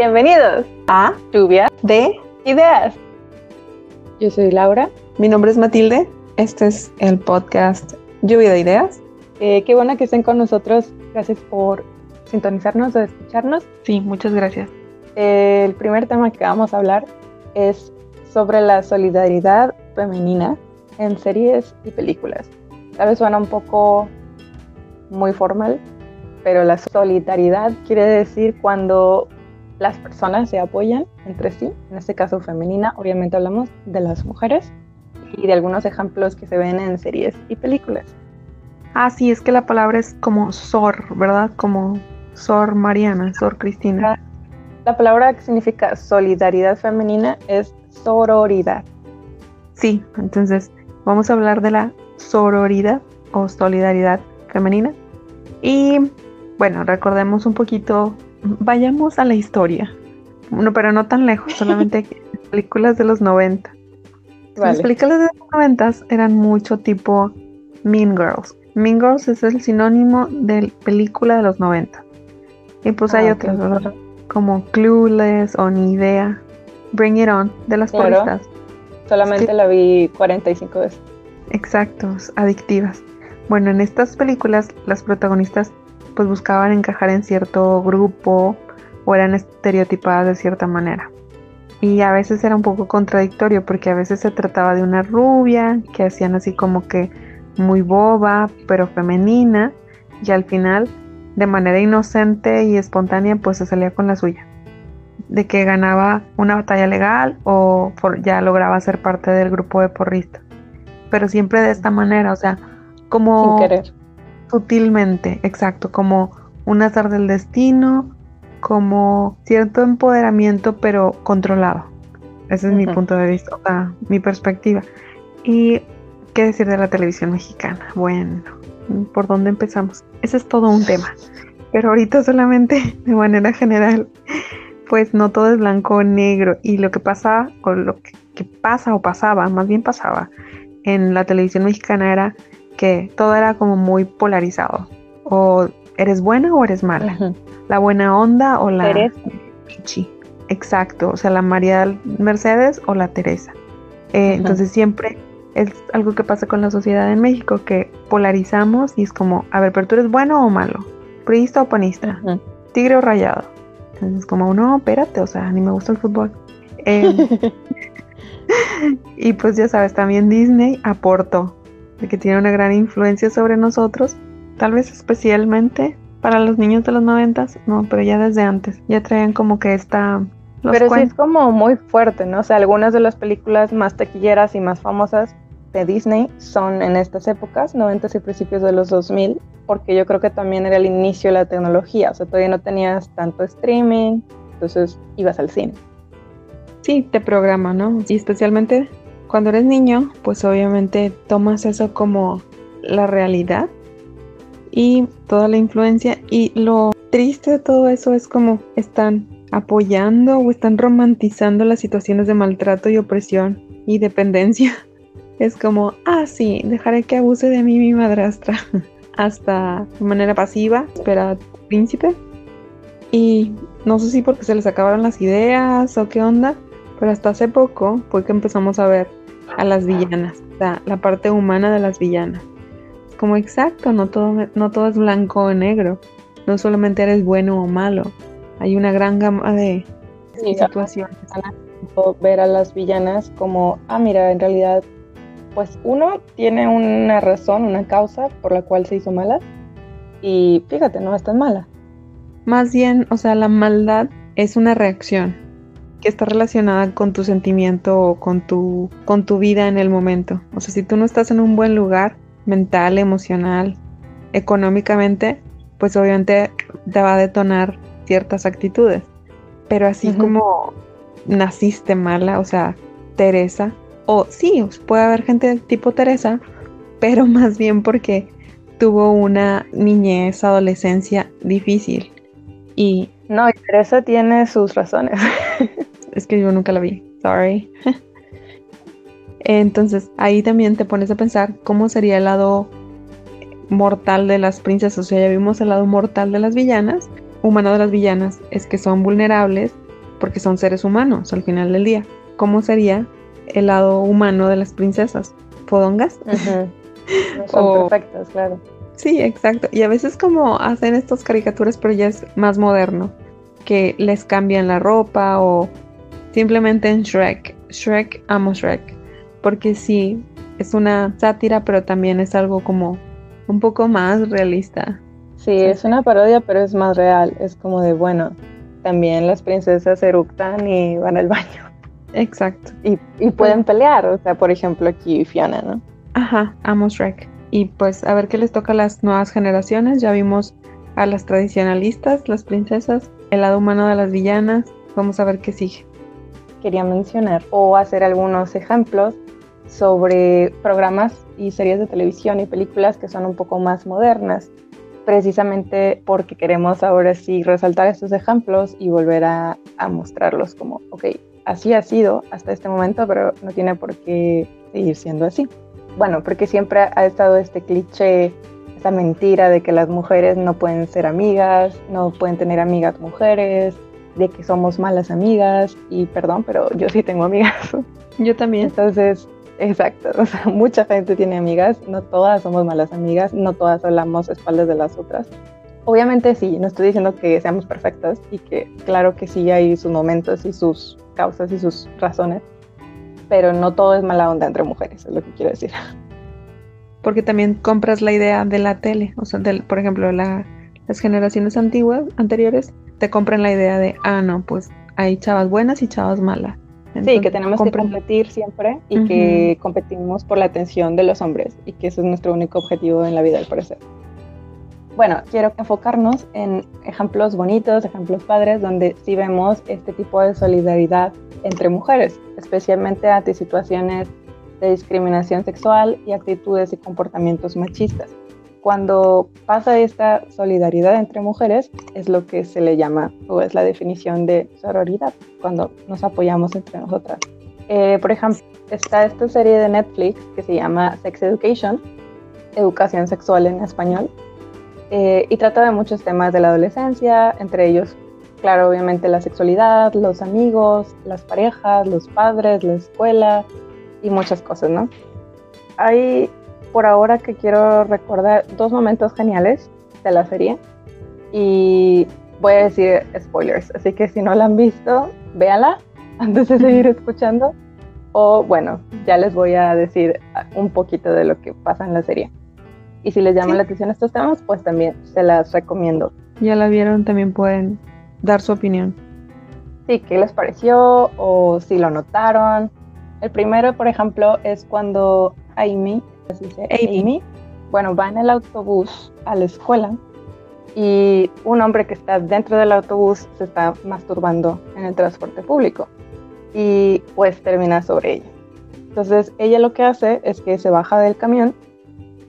Bienvenidos a Lluvia de Ideas. Yo soy Laura. Mi nombre es Matilde. Este es el podcast Lluvia de Ideas. Eh, qué bueno que estén con nosotros. Gracias por sintonizarnos o escucharnos. Sí, muchas gracias. el primer tema que vamos a hablar es sobre la solidaridad femenina en series y películas. Tal vez suena un poco muy formal, pero la solidaridad quiere decir cuando las personas se apoyan entre sí, en este caso femenina, obviamente hablamos de las mujeres y de algunos ejemplos que se ven en series y películas. Ah, sí, es que la palabra es como Sor, ¿verdad? Como Sor Mariana, Sor Cristina. La palabra que significa solidaridad femenina es sororidad. Sí, entonces vamos a hablar de la sororidad o solidaridad femenina. Y bueno, recordemos un poquito vayamos a la historia. Bueno, pero no tan lejos, solamente películas de los 90. Las películas de los 90 eran mucho tipo Mean Girls. Mean Girls es el sinónimo de película de los 90. Y pues hay ah, otras, Como Clueless o Ni Idea. Bring It On, de las claro. Solamente la vi 45 veces. Exactos, adictivas. Bueno, en estas películas las protagonistas pues buscaban encajar en cierto grupo o eran estereotipadas de cierta manera. Y a veces era un poco contradictorio porque a veces se trataba de una rubia que hacían así como que muy boba, pero femenina, y al final, de manera inocente y espontánea, pues se salía con la suya. De que ganaba una batalla legal o ya lograba ser parte del grupo de porristas. Pero siempre de esta manera, o sea, como... Sin querer Sutilmente, exacto, como un azar del destino, como cierto empoderamiento pero controlado. Ese es mi punto de vista, o sea, mi perspectiva. Y qué decir de la televisión mexicana. Bueno, ¿por dónde empezamos? Ese es todo un tema. Pero ahorita solamente de manera general, pues no todo es blanco o negro. Y lo que pasa, o lo que, que pasa o pasaba, más bien pasaba, en la televisión mexicana era que todo era como muy polarizado. O eres buena o eres mala. La buena onda o la Teresa. Exacto, o sea, la María Mercedes o la Teresa. Eh, entonces siempre es algo que pasa con la sociedad en México, que polarizamos y es como, a ver, pero tú eres bueno o malo, priista o panista, tigre o rayado. Entonces como, no, espérate, o sea, ni me gusta el fútbol. Em, y pues ya sabes, también Disney aportó de que tiene una gran influencia sobre nosotros, tal vez especialmente para los niños de los noventas, no, pero ya desde antes, ya traían como que esta... pero sí es como muy fuerte, ¿no? O sea, algunas de las películas más taquilleras y más famosas de Disney son en estas épocas, noventas y principios de los 2000, porque yo creo que también era el inicio de la tecnología, o sea, todavía no tenías tanto streaming, entonces ibas al cine. Sí, te programa, ¿no? Y especialmente cuando eres niño, pues obviamente tomas eso como la realidad y toda la influencia y lo triste de todo eso es como están apoyando o están romantizando las situaciones de maltrato y opresión y dependencia. Es como, ah, sí, dejaré que abuse de mí mi madrastra. Hasta de manera pasiva, espera príncipe. Y no sé si porque se les acabaron las ideas o qué onda, pero hasta hace poco fue que empezamos a ver a las villanas, o sea, la parte humana de las villanas. Es como exacto, no todo, no todo es blanco o negro, no solamente eres bueno o malo, hay una gran gama de situaciones. Ver a las villanas como, ah, mira, en realidad, pues uno tiene una razón, una causa por la cual se hizo mala, y fíjate, no es tan mala. Más bien, o sea, la maldad es una reacción que está relacionada con tu sentimiento o con tu, con tu vida en el momento. O sea, si tú no estás en un buen lugar mental, emocional, económicamente, pues obviamente te va a detonar ciertas actitudes. Pero así como naciste mala, o sea, Teresa, o sí, puede haber gente tipo Teresa, pero más bien porque tuvo una niñez, adolescencia difícil. Y no, Teresa tiene sus razones. es que yo nunca la vi, sorry. Entonces ahí también te pones a pensar cómo sería el lado mortal de las princesas. O sea, ya vimos el lado mortal de las villanas. Humano de las villanas es que son vulnerables porque son seres humanos al final del día. ¿Cómo sería el lado humano de las princesas? ¿Fodongas? son perfectas, claro. Sí, exacto. Y a veces como hacen estas caricaturas, pero ya es más moderno, que les cambian la ropa o simplemente en Shrek. Shrek, amo Shrek. Porque sí, es una sátira, pero también es algo como un poco más realista. Sí, es una parodia, pero es más real. Es como de, bueno, también las princesas eructan y van al baño. Exacto. Y, y pueden pelear, o sea, por ejemplo aquí Fiona, ¿no? Ajá, amo Shrek. Y pues a ver qué les toca a las nuevas generaciones. Ya vimos a las tradicionalistas, las princesas, el lado humano de las villanas. Vamos a ver qué sigue. Quería mencionar o hacer algunos ejemplos sobre programas y series de televisión y películas que son un poco más modernas, precisamente porque queremos ahora sí resaltar estos ejemplos y volver a, a mostrarlos como, ok, así ha sido hasta este momento, pero no tiene por qué seguir siendo así. Bueno, porque siempre ha estado este cliché, esa mentira de que las mujeres no pueden ser amigas, no pueden tener amigas mujeres, de que somos malas amigas, y perdón, pero yo sí tengo amigas. Yo también. Entonces, exacto, o sea, mucha gente tiene amigas, no todas somos malas amigas, no todas hablamos espaldas de las otras. Obviamente sí, no estoy diciendo que seamos perfectas y que claro que sí hay sus momentos y sus causas y sus razones, pero no todo es mala onda entre mujeres, es lo que quiero decir. Porque también compras la idea de la tele, o sea, por ejemplo, las generaciones antiguas, anteriores, te compran la idea de, ah, no, pues hay chavas buenas y chavas malas. sí, que tenemos que competir siempre y que competimos por la atención de los hombres y que ese es nuestro único objetivo en la vida, al parecer. Bueno, quiero enfocarnos en ejemplos bonitos, ejemplos padres, donde sí vemos este tipo de solidaridad entre mujeres, especialmente ante situaciones de discriminación sexual y actitudes y comportamientos machistas. Cuando pasa esta solidaridad entre mujeres es lo que se le llama o es la definición de sororidad, cuando nos apoyamos entre nosotras. Eh, por ejemplo, está esta serie de Netflix que se llama Sex Education, Educación Sexual en español, eh, y trata de muchos temas de la adolescencia, entre ellos Claro, obviamente la sexualidad, los amigos, las parejas, los padres, la escuela y muchas cosas, ¿no? Hay por ahora que quiero recordar dos momentos geniales de la serie y voy a decir spoilers, así que si no la han visto, véanla antes de seguir escuchando o bueno, ya les voy a decir un poquito de lo que pasa en la serie. Y si les llaman la atención estos temas, pues también se las recomiendo. Ya la vieron, también pueden dar su opinión. Sí, ¿qué les pareció o si lo notaron? El primero, por ejemplo, es cuando Amy, dice? Amy, bueno, va en el autobús a la escuela y un hombre que está dentro del autobús se está masturbando en el transporte público y pues termina sobre ella. Entonces ella lo que hace es que se baja del camión,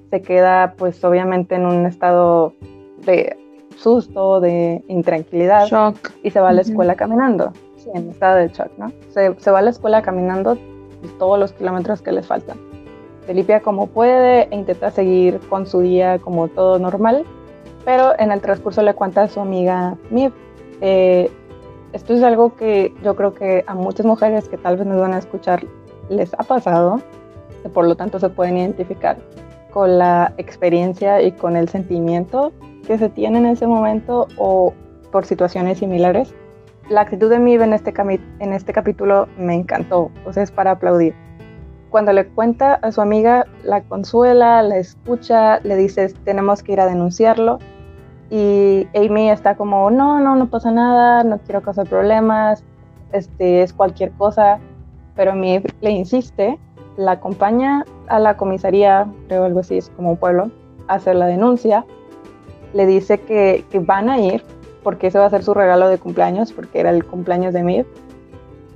se queda pues obviamente en un estado de susto, de intranquilidad. Shock. Y se va a la escuela caminando. Sí, en estado de shock, ¿no? Se, se va a la escuela caminando todos los kilómetros que le faltan. Se limpia como puede e intenta seguir con su día como todo normal, pero en el transcurso le cuenta a su amiga Mib. Eh, esto es algo que yo creo que a muchas mujeres que tal vez nos van a escuchar les ha pasado, por lo tanto se pueden identificar con la experiencia y con el sentimiento que se tiene en ese momento o por situaciones similares. La actitud de en este, en este capítulo me encantó, sea, es para aplaudir. Cuando le cuenta a su amiga, la consuela, la escucha, le dice, tenemos que ir a denunciarlo. Y Amy está como, no, no, no pasa nada, no quiero causar problemas, este, es cualquier cosa. Pero Mive le insiste, la acompaña a la comisaría, creo algo así, es como un pueblo, a hacer la denuncia le dice que, van a ir porque ese va a ser su regalo de cumpleaños, porque era el cumpleaños de Mir.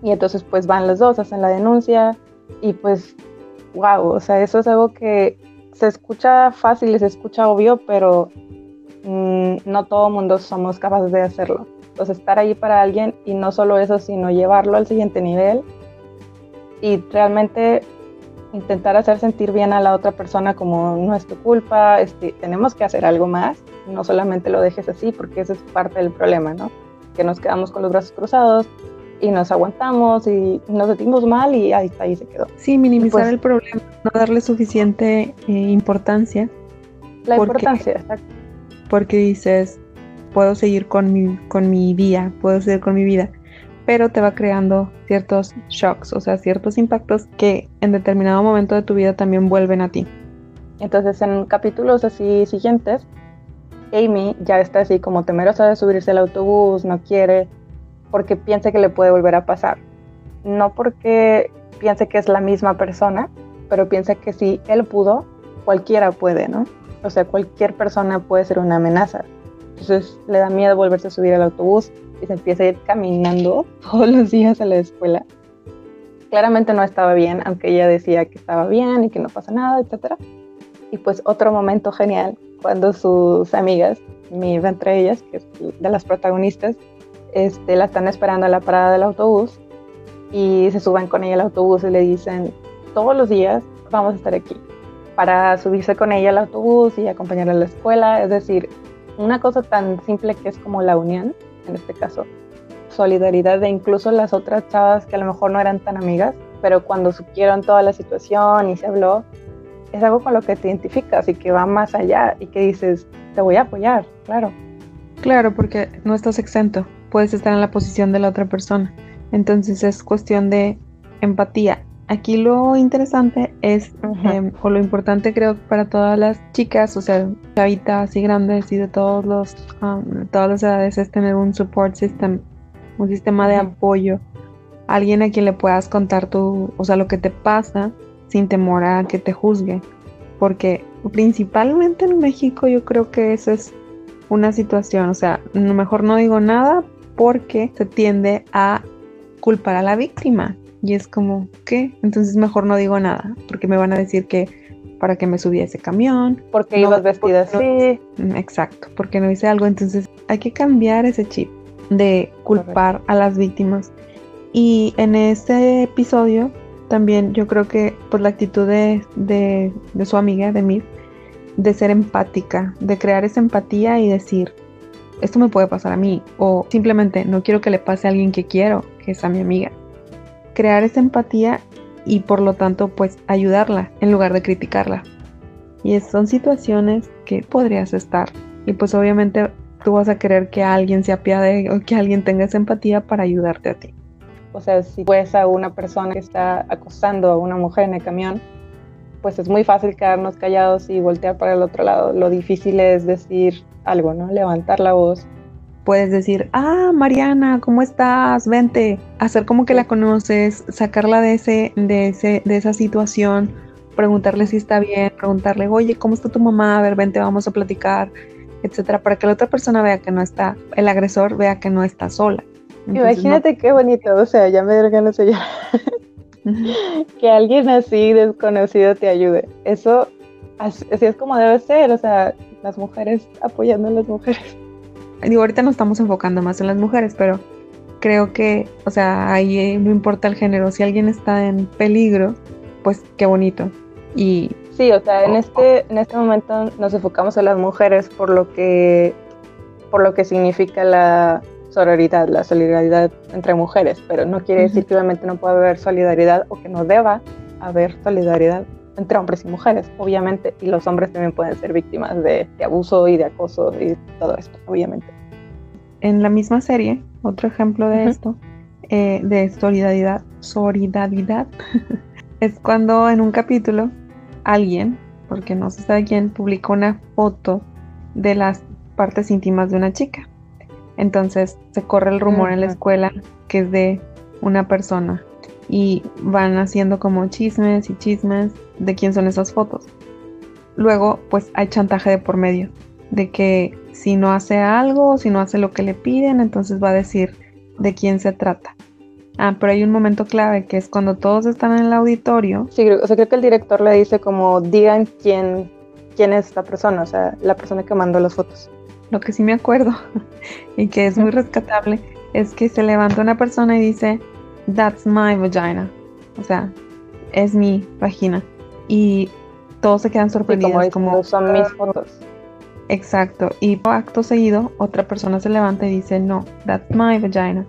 Y entonces pues van los dos, hacen la denuncia y pues, wow, o sea, eso es algo que se escucha fácil y se escucha obvio, pero mm, no todo mundo somos capaces de hacerlo. Entonces estar ahí para alguien y no solo eso, sino llevarlo al siguiente nivel y realmente intentar hacer sentir bien a la otra persona como no es tu culpa, este, tenemos que hacer algo más, no solamente lo dejes así porque ese es parte del problema, ¿no? Que nos quedamos con los brazos cruzados y nos aguantamos y nos sentimos mal y ahí ahí se quedó. Sí, minimizar pues el problema, no darle suficiente eh, importancia. La importancia, exacto. Porque dices, puedo seguir con mi, con mi día, puedo seguir con mi vida, pero te va creando ciertos shocks, o sea, ciertos impactos que en determinado momento de tu vida también vuelven a ti. Entonces, en capítulos así siguientes, Amy ya está así como temerosa de subirse al autobús, no quiere, porque piensa que le puede volver a pasar. No porque piense que es la misma persona, pero piensa que si él pudo, cualquiera puede, ¿no? O sea, cualquier persona puede ser una amenaza. Entonces le da miedo volverse a subir al autobús y se empieza a ir caminando todos los días a la escuela. Claramente no estaba bien, aunque ella decía que estaba bien y que no pasa nada, etc. Y pues otro momento genial cuando sus amigas, mi entre ellas, que es de las protagonistas, este, la están esperando a la parada del autobús y se suben con ella al autobús y le dicen, todos los días vamos a estar aquí para subirse con ella al autobús y acompañarla a la escuela. Es decir, una cosa tan simple que es como la unión, en este caso, solidaridad de incluso las otras chavas que a lo mejor no eran tan amigas, pero cuando supieron toda la situación y se habló, es algo con lo que te identificas y que va más allá y que dices, te voy a apoyar, claro. Claro, porque no estás exento, puedes estar en la posición de la otra persona. Entonces es cuestión de empatía. Aquí lo interesante es, em, o lo importante creo para todas las chicas, o sea, chavitas y grandes y de todos los, um, todas las edades, es tener un support system, un sistema de apoyo, alguien a quien le puedas contar tu, o sea, lo que te pasa sin temor a que te juzgue. Porque principalmente en México yo creo que esa es una situación, o sea, mejor no digo nada porque se tiende a culpar a la víctima. Y es como, ¿qué? Entonces mejor no digo nada, porque me van a decir que para que me subí a ese camión. Porque ibas vestida así. Mm, exacto, porque no hice algo. Entonces hay que cambiar ese chip de culpar a las víctimas. Y en este episodio también yo creo que por la actitud de, de, su amiga, de Mir, de ser empática, de crear esa empatía y decir, esto me puede pasar a mí, o simplemente no quiero que le pase a alguien que quiero, que es a mi amiga. Crear esa empatía y por lo tanto pues ayudarla en lugar de criticarla. Y son situaciones que podrías estar. Y pues obviamente tú vas a querer que alguien se apiade o que alguien tenga esa empatía para ayudarte a ti. O sea, si ves a una persona que está acosando a una mujer en el camión, pues es muy fácil quedarnos callados y voltear para el otro lado. Lo difícil es decir algo, ¿no? Levantar la voz. Puedes decir, ah, Mariana, ¿cómo estás? Vente. Hacer como que la conoces, sacarla de, ese, de, ese, de esa situación, preguntarle si está bien, preguntarle, oye, ¿cómo está tu mamá? A ver, vente, vamos a platicar, etcétera, para que la otra persona vea que no está, el agresor vea que no está sola. Imagínate qué bonito, o sea, ya me dieron ganas de que alguien así desconocido te ayude. Eso así, es como debe ser, o sea, las mujeres apoyando a las mujeres. Digo, ahorita nos estamos enfocando más en las mujeres, pero creo que, o sea, ahí eh, no importa el género, si alguien está en peligro, pues qué bonito. Y sí, o sea, en este en este momento nos enfocamos en las mujeres por lo que por lo que significa la sororidad, la solidaridad entre mujeres, pero no quiere decir que obviamente no pueda haber solidaridad o que no deba haber solidaridad entre hombres y mujeres, obviamente, y los hombres también pueden ser víctimas de, abuso y de acoso y todo esto, obviamente. En la misma serie, otro ejemplo de esto, eh, de solidaridad, solidaridad, es cuando en un capítulo alguien, porque no se sabe quién, publicó una foto de las partes íntimas de una chica. Entonces se corre el rumor en la escuela que es de una persona y van haciendo como chismes y chismes de quién son esas fotos. Luego pues hay chantaje de por medio, de que si no hace algo, si no hace lo que le piden, entonces va a decir de quién se trata. Ah, pero hay un momento clave que es cuando todos están en el auditorio. Sí, o sea, creo que el director le dice como digan quién, quién es esta persona, o sea, la persona que mandó las fotos. Lo que sí me acuerdo y que es muy rescatable es que se levanta una persona y dice, That's my vagina. O sea, es mi vagina. Y todos se quedan sorprendidos. como, son mis fotos. Exacto. Y acto seguido, otra persona se levanta y dice, No, that's my vagina.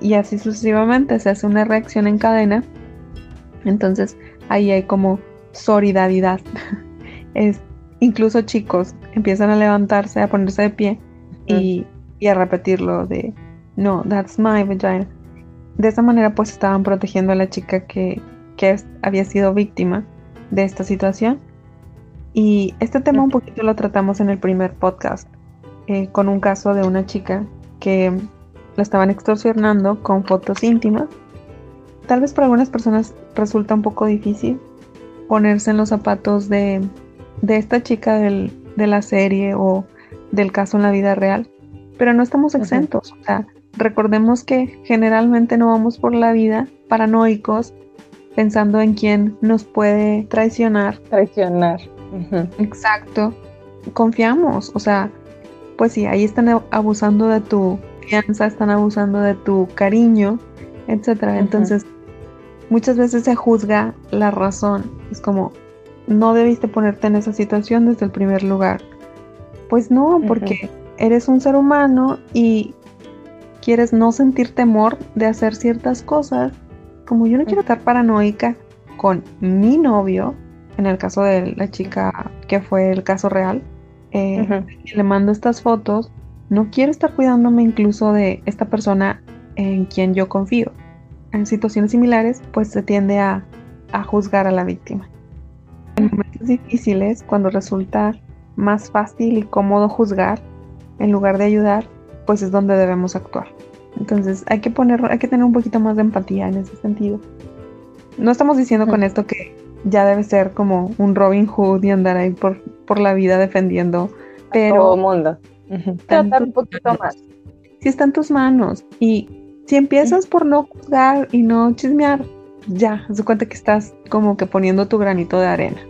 y así sucesivamente se hace una reacción en cadena. Entonces ahí hay como solidaridad. es, incluso chicos empiezan a levantarse, a ponerse de pie y, y a repetirlo de no, that's my vagina. De esa manera pues estaban protegiendo a la chica que, que había sido víctima de esta situación. Y este tema un poquito lo tratamos en el primer podcast, eh, con un caso de una chica que la estaban extorsionando con fotos íntimas. Tal vez para algunas personas resulta un poco difícil ponerse en los zapatos de, de esta chica del, de la serie o del caso en la vida real, pero no estamos exentos. O sea, recordemos que generalmente no vamos por la vida paranoicos pensando en quién nos puede traicionar. Traicionar. Exacto. Confiamos, o sea, pues sí, ahí están abusando de tu confianza, están abusando de tu cariño, etcétera. Entonces, muchas veces se juzga la razón. Es como, no debiste ponerte en esa situación desde el primer lugar. Pues no, porque eres un ser humano y quieres no sentir temor de hacer ciertas cosas como yo no quiero estar paranoica con mi novio, en el caso de la chica que fue el caso real, eh, le mando estas fotos, no quiero estar cuidándome incluso de esta persona en quien yo confío. En situaciones similares, pues se tiende a, a juzgar a la víctima. En momentos difíciles, cuando resulta más fácil y cómodo juzgar, en lugar de ayudar, pues es donde debemos actuar. Entonces hay que poner, hay que tener un poquito más de empatía en ese sentido. No estamos diciendo con esto que ya debe ser como un Robin Hood y andar ahí por, por la vida defendiendo, pero... todo el mundo. Tratar un poquito más. Si está en tus manos y si empiezas por no juzgar y no chismear, ya, se cuenta que estás como que poniendo tu granito de arena.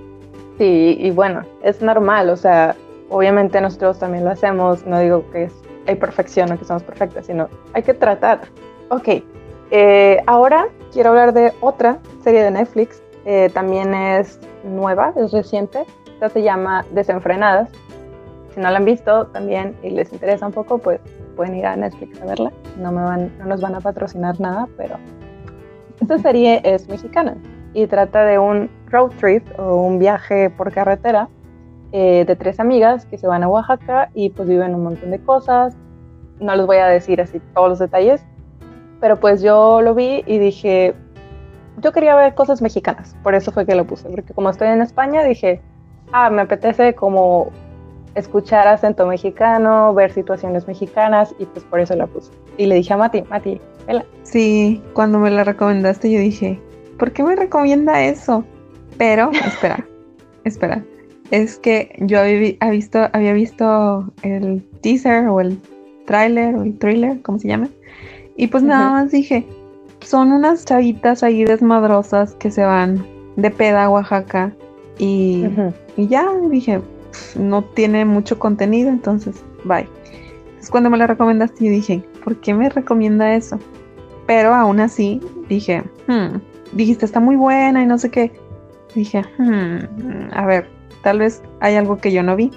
Sí, y bueno, es normal, o sea, obviamente nosotros también lo hacemos, no digo que es hay perfección o que somos perfectas, sino hay que tratar. Ok, eh, ahora quiero hablar de otra serie de Netflix, eh, también es nueva, es reciente, esta se llama Desenfrenadas. Si no la han visto también y les interesa un poco, pues pueden ir a Netflix a verla. No, me van, no nos van a patrocinar nada, pero esta serie es mexicana y trata de un road trip o un viaje por carretera eh, de tres amigas que se van a Oaxaca y pues viven un montón de cosas. No les voy a decir así todos los detalles, pero pues yo lo vi y dije, yo quería ver cosas mexicanas, por eso fue que lo puse, porque como estoy en España dije, ah, me apetece como escuchar acento mexicano, ver situaciones mexicanas y pues por eso la puse. Y le dije a Mati, Mati, vela. Sí, cuando me la recomendaste yo dije, ¿por qué me recomienda eso? Pero, espera, espera es que yo había visto, había visto el teaser o el trailer o el thriller, como se llama. Y pues nada más dije, son unas chavitas ahí desmadrosas que se van de peda a Oaxaca. Y, y ya dije, no tiene mucho contenido, entonces, bye. Entonces cuando me la recomendaste, yo dije, ¿por qué me recomienda eso? Pero aún así dije, hmm, dijiste, está muy buena y no sé qué. Dije, hmm, a ver, tal vez hay algo que yo no vi.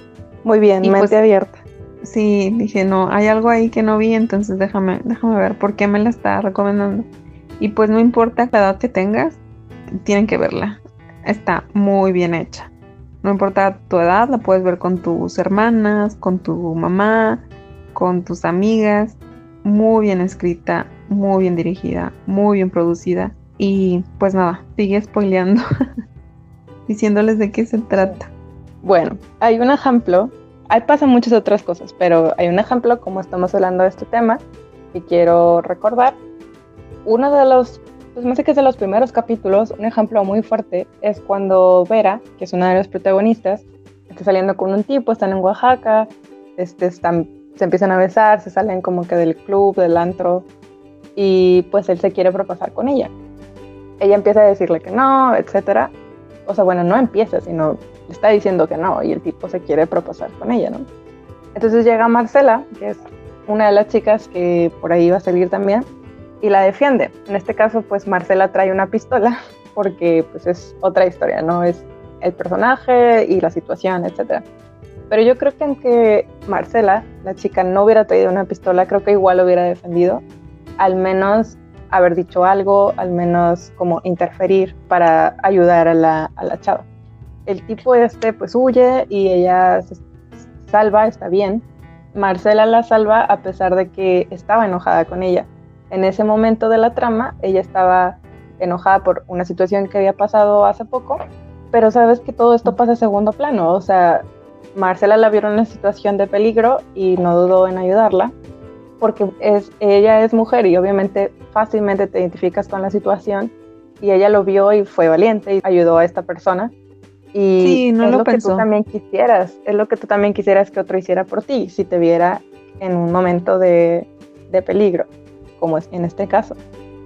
Muy bien, mente pues, abierta. Sí, dije, no, hay algo ahí que no vi, entonces déjame, déjame ver por qué me la está recomendando. Y pues no importa la edad que tengas, tienen que verla. Está muy bien hecha. No importa tu edad, la puedes ver con tus hermanas, con tu mamá, con tus amigas. Muy bien escrita, muy bien dirigida, muy bien producida. Y pues nada, sigue spoileando, diciéndoles de qué se trata. Bueno, hay un ejemplo, ahí pasan muchas otras cosas, pero hay un ejemplo como estamos hablando de este tema y quiero recordar. Uno de los, pues me sé que es de los primeros capítulos, un ejemplo muy fuerte es cuando Vera, que es una de las protagonistas, está saliendo con un tipo, están en Oaxaca, este, están, se empiezan a besar, se salen como que del club, del antro, y pues él se quiere propasar con ella. Ella empieza a decirle que no, etcétera. O sea, bueno, no empieza, sino está diciendo que no y el tipo se quiere proposar con ella, ¿no? Entonces llega Marcela, que es una de las chicas que por ahí va a salir también, y la defiende. En este caso, pues Marcela trae una pistola porque pues es otra historia, ¿no? Es el personaje y la situación, etc. Pero yo creo que aunque Marcela, la chica, no hubiera traído una pistola, creo que igual lo hubiera defendido al menos haber dicho algo, al menos como interferir para ayudar a la, a la chava. El tipo este pues huye y ella se salva, está bien. Marcela la salva a pesar de que estaba enojada con ella. En ese momento de la trama, ella estaba enojada por una situación que había pasado hace poco, pero sabes que todo esto pasa a segundo plano, o sea, Marcela la vio en una situación de peligro y no dudó en ayudarla, porque es, ella es mujer y obviamente fácilmente te identificas con la situación y ella lo vio y fue valiente y ayudó a esta persona. Y Sí, no es lo lo, que tú también quisieras, es lo que tú también quisieras que otro hiciera por ti, si te viera en un momento de, de peligro, como es en este caso.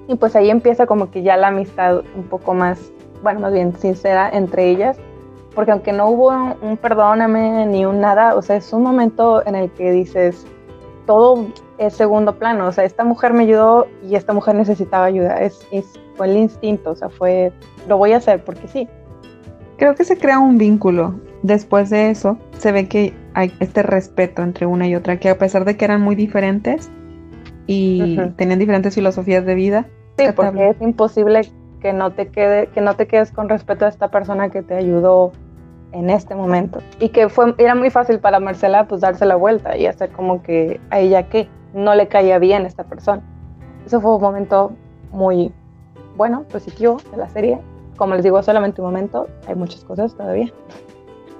Y pues ahí empieza como que ya la amistad un poco más, bueno, más bien sincera entre ellas, porque aunque no hubo un, un perdóname ni un nada, o sea, es un momento en el que dices, todo es segundo plano, o sea, esta mujer me ayudó y esta mujer necesitaba ayuda, es, es- fue el instinto, o sea, fue, lo voy a hacer porque sí. Creo que se crea un vínculo. Después de eso, se ve que hay este respeto entre una y otra, que a pesar de que eran muy diferentes y tenían diferentes filosofías de vida, Sí, porque es imposible que no te quede, que no te quedes con respeto a esta persona que te ayudó en este momento. Y que fue, era muy fácil para Marcela pues darse la vuelta y hacer como que a ella que no le caía bien esta persona. Eso fue un momento muy bueno, positivo de la serie. Como les digo, solamente un momento, hay muchas cosas todavía.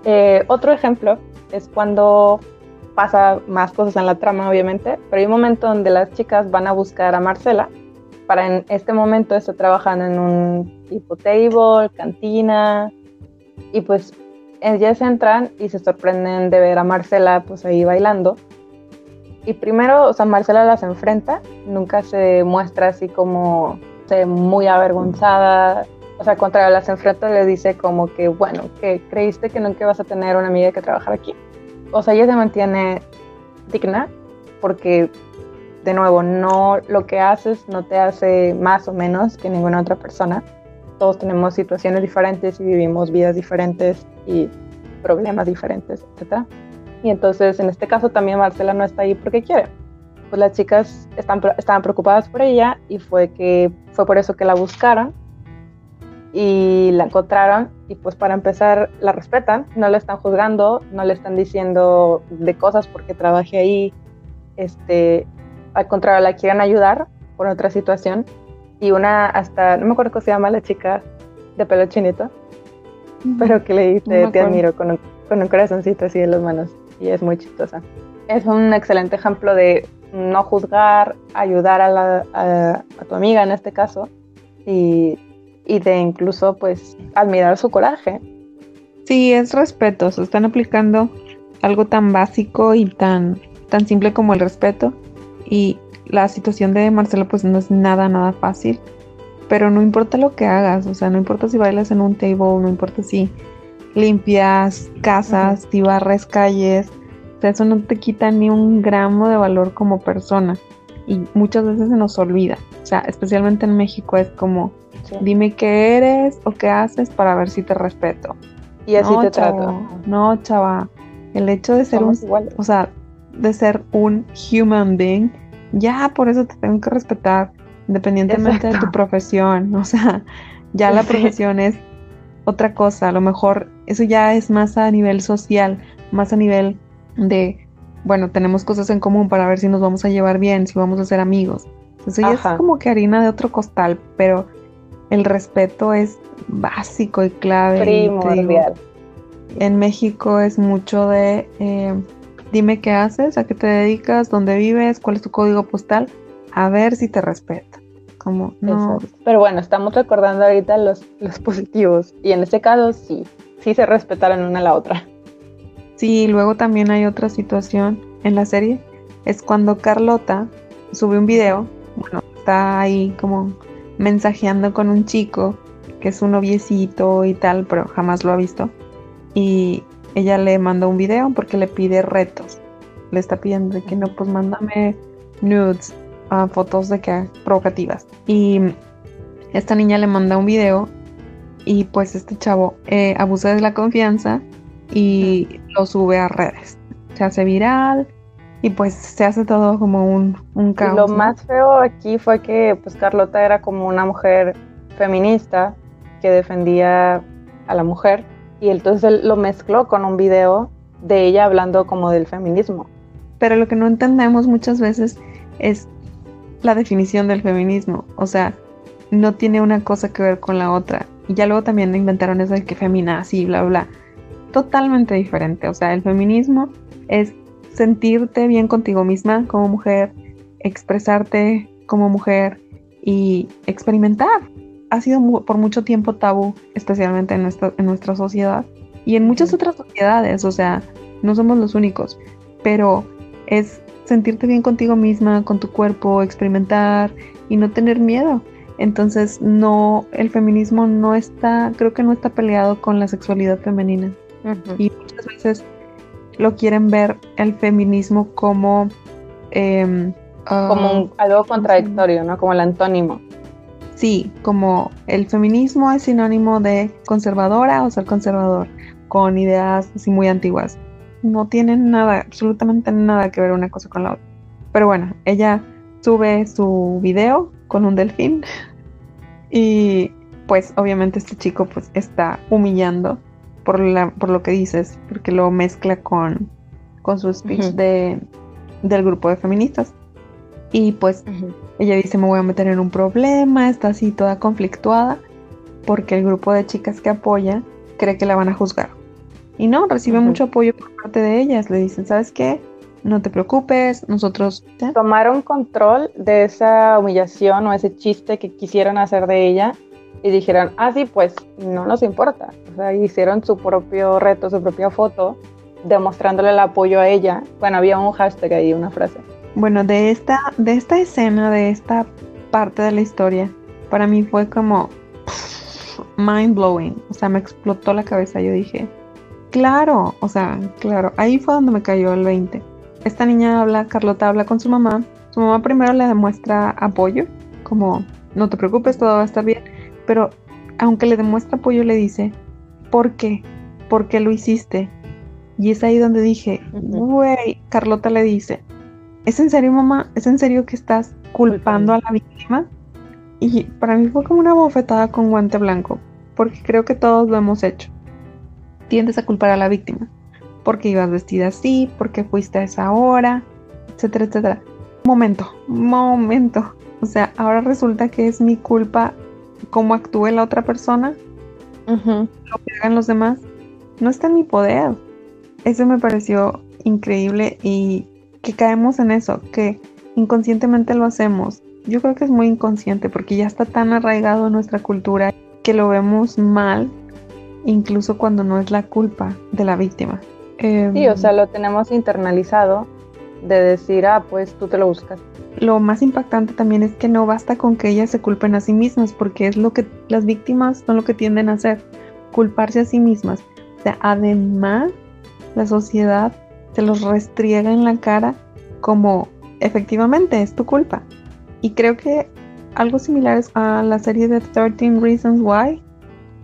Eh, otro ejemplo es cuando pasa más cosas en la trama, obviamente, pero hay un momento donde las chicas van a buscar a Marcela para en este momento está trabajando en un tipo table, cantina, y pues ellas entran y se sorprenden de ver a Marcela pues ahí bailando. Y primero, o sea, Marcela las enfrenta, nunca se muestra así como o sea, muy avergonzada. O sea, contra las enfrenta le dice como que, bueno, que creíste que nunca vas a tener una amiga que trabajar aquí. O sea, ella se mantiene digna porque de nuevo, no lo que haces no te hace más o menos que ninguna otra persona. Todos tenemos situaciones diferentes y vivimos vidas diferentes y problemas diferentes, etc. Y entonces, en este caso, también Marcela no está ahí porque quiere. Pues las chicas están, estaban preocupadas por ella y fue, que, fue por eso que la buscaron y la encontraron y pues para empezar la respetan, no la están juzgando, no le están diciendo de cosas porque trabajé ahí, este, al contrario, la quieren ayudar por otra situación. Y una hasta, no me acuerdo cómo se llama la chica de pelo chinito, pero que le dice, No te admiro con un, con un corazoncito así en las manos. Y es muy chistosa. Es un excelente ejemplo de no juzgar, ayudar a, la, a, a tu amiga en este caso, y, y de incluso pues admirar su coraje. Sí, es respeto. Se están aplicando algo tan básico y tan, tan simple como el respeto. Y la situación de Marcela pues no es nada, nada fácil. Pero no importa lo que hagas, o sea, no importa si bailas en un table, no importa si limpias casas, si barres calles, o sea, eso no te quita ni un gramo de valor como persona. Y muchas veces se nos olvida, o sea, especialmente en México es como, Sí. dime qué eres o qué haces para ver si te respeto. Y así no, te chavo, trato. No, chava. El hecho de ser Somos un, iguales. o sea, de ser un human being, ya por eso te tengo que respetar, independientemente de tu profesión. O sea, ya la profesión es otra cosa. A lo mejor eso ya es más a nivel social, más a nivel de, bueno, tenemos cosas en común para ver si nos vamos a llevar bien, si vamos a ser amigos. Eso ya Ajá. es como que harina de otro costal, pero el respeto es básico y clave. y digo, Primordial. en México es mucho de eh, dime qué haces, a qué te dedicas, dónde vives, cuál es tu código postal, a ver si te respeto. Como, no. Pero bueno, estamos recordando ahorita los, los positivos. Y en este caso sí, sí se respetaron una a la otra. Sí, luego también hay otra situación en la serie, es cuando Carlota sube un video, bueno, está ahí como mensajeando con un chico que es un noviecito y tal, pero jamás lo ha visto. Y ella le manda un video porque le pide retos. Le está pidiendo de que no, pues mándame nudes, ah, fotos de que provocativas. Y esta niña le manda un video y pues este chavo eh, abusa de la confianza y lo sube a redes. Se hace viral y pues se hace todo como un, un caos. lo más feo aquí fue que pues Carlota era como una mujer feminista que defendía a la mujer y entonces él lo mezcló con un video de ella hablando como del feminismo. Pero lo que no entendemos muchas veces es la definición del feminismo, o sea, no tiene una cosa que ver con la otra. Y ya luego también inventaron eso de que feminazi, bla, bla. Totalmente diferente, o sea, el feminismo es sentirte bien contigo misma como mujer, expresarte como mujer y experimentar. Ha sido por mucho tiempo tabú, especialmente en nuestra, en nuestra sociedad y en muchas otras sociedades, o sea, no somos los únicos, pero es sentirte bien contigo misma, con tu cuerpo, experimentar y no tener miedo. Entonces, no, el feminismo no está, creo que no está peleado con la sexualidad femenina. Y muchas veces lo quieren ver el feminismo como... Em, como ah, algo contradictorio, ¿no? Como el antónimo. Sí, como el feminismo es sinónimo de conservadora o ser conservador, con ideas así muy antiguas. No tienen nada, absolutamente nada que ver una cosa con la otra. Pero bueno, ella sube su video con un delfín y pues obviamente este chico pues está humillando por, la, por lo que dices, porque lo mezcla con, con su speech de, del grupo de feministas. Y pues ella dice, me voy a meter en un problema, está así toda conflictuada, porque el grupo de chicas que apoya cree que la van a juzgar. Y no, recibe mucho apoyo por parte de ellas. Le dicen, ¿sabes qué? No te preocupes, nosotros... Tomaron control de esa humillación o ese chiste que quisieron hacer de ella y dijeron, ah, sí, pues no nos importa. O sea, hicieron su propio reto, su propia foto, demostrándole el apoyo a ella. Bueno, había un hashtag ahí, una frase. Bueno, de esta, de esta escena, de esta parte de la historia, para mí fue como mind blowing. O sea, me explotó la cabeza. Yo dije, claro, o sea, claro, ahí fue donde me cayó el 20. Esta niña habla, Carlota habla con su mamá. Su mamá primero le demuestra apoyo, como no te preocupes, todo va a estar bien pero aunque le demuestra apoyo, le dice, ¿por qué? ¿Por qué lo hiciste? Y es ahí donde dije, güey, Carlota le dice, ¿es en serio, mamá? ¿Es en serio que estás culpando a la víctima? Y para mí fue como una bofetada con guante blanco, porque creo que todos lo hemos hecho. Tiendes a culpar a la víctima, porque ibas vestida así, porque fuiste a esa hora, etcétera, etcétera. Momento, momento. O sea, ahora resulta que es mi culpa cómo actúe la otra persona, lo que hagan los demás, no está en mi poder. Eso me pareció increíble y que caemos en eso, que inconscientemente lo hacemos. Yo creo que es muy inconsciente porque ya está tan arraigado en nuestra cultura que lo vemos mal, incluso cuando no es la culpa de la víctima. sí, o sea, lo tenemos internalizado de decir, ah, pues tú te lo buscas lo más impactante también es que no basta con que ellas se culpen a sí mismas, porque es lo que las víctimas son lo que tienden a hacer, culparse a sí mismas. O sea, además, la sociedad se los restriega en la cara como efectivamente es tu culpa. Y creo que algo similar es a la serie de 13 Reasons Why,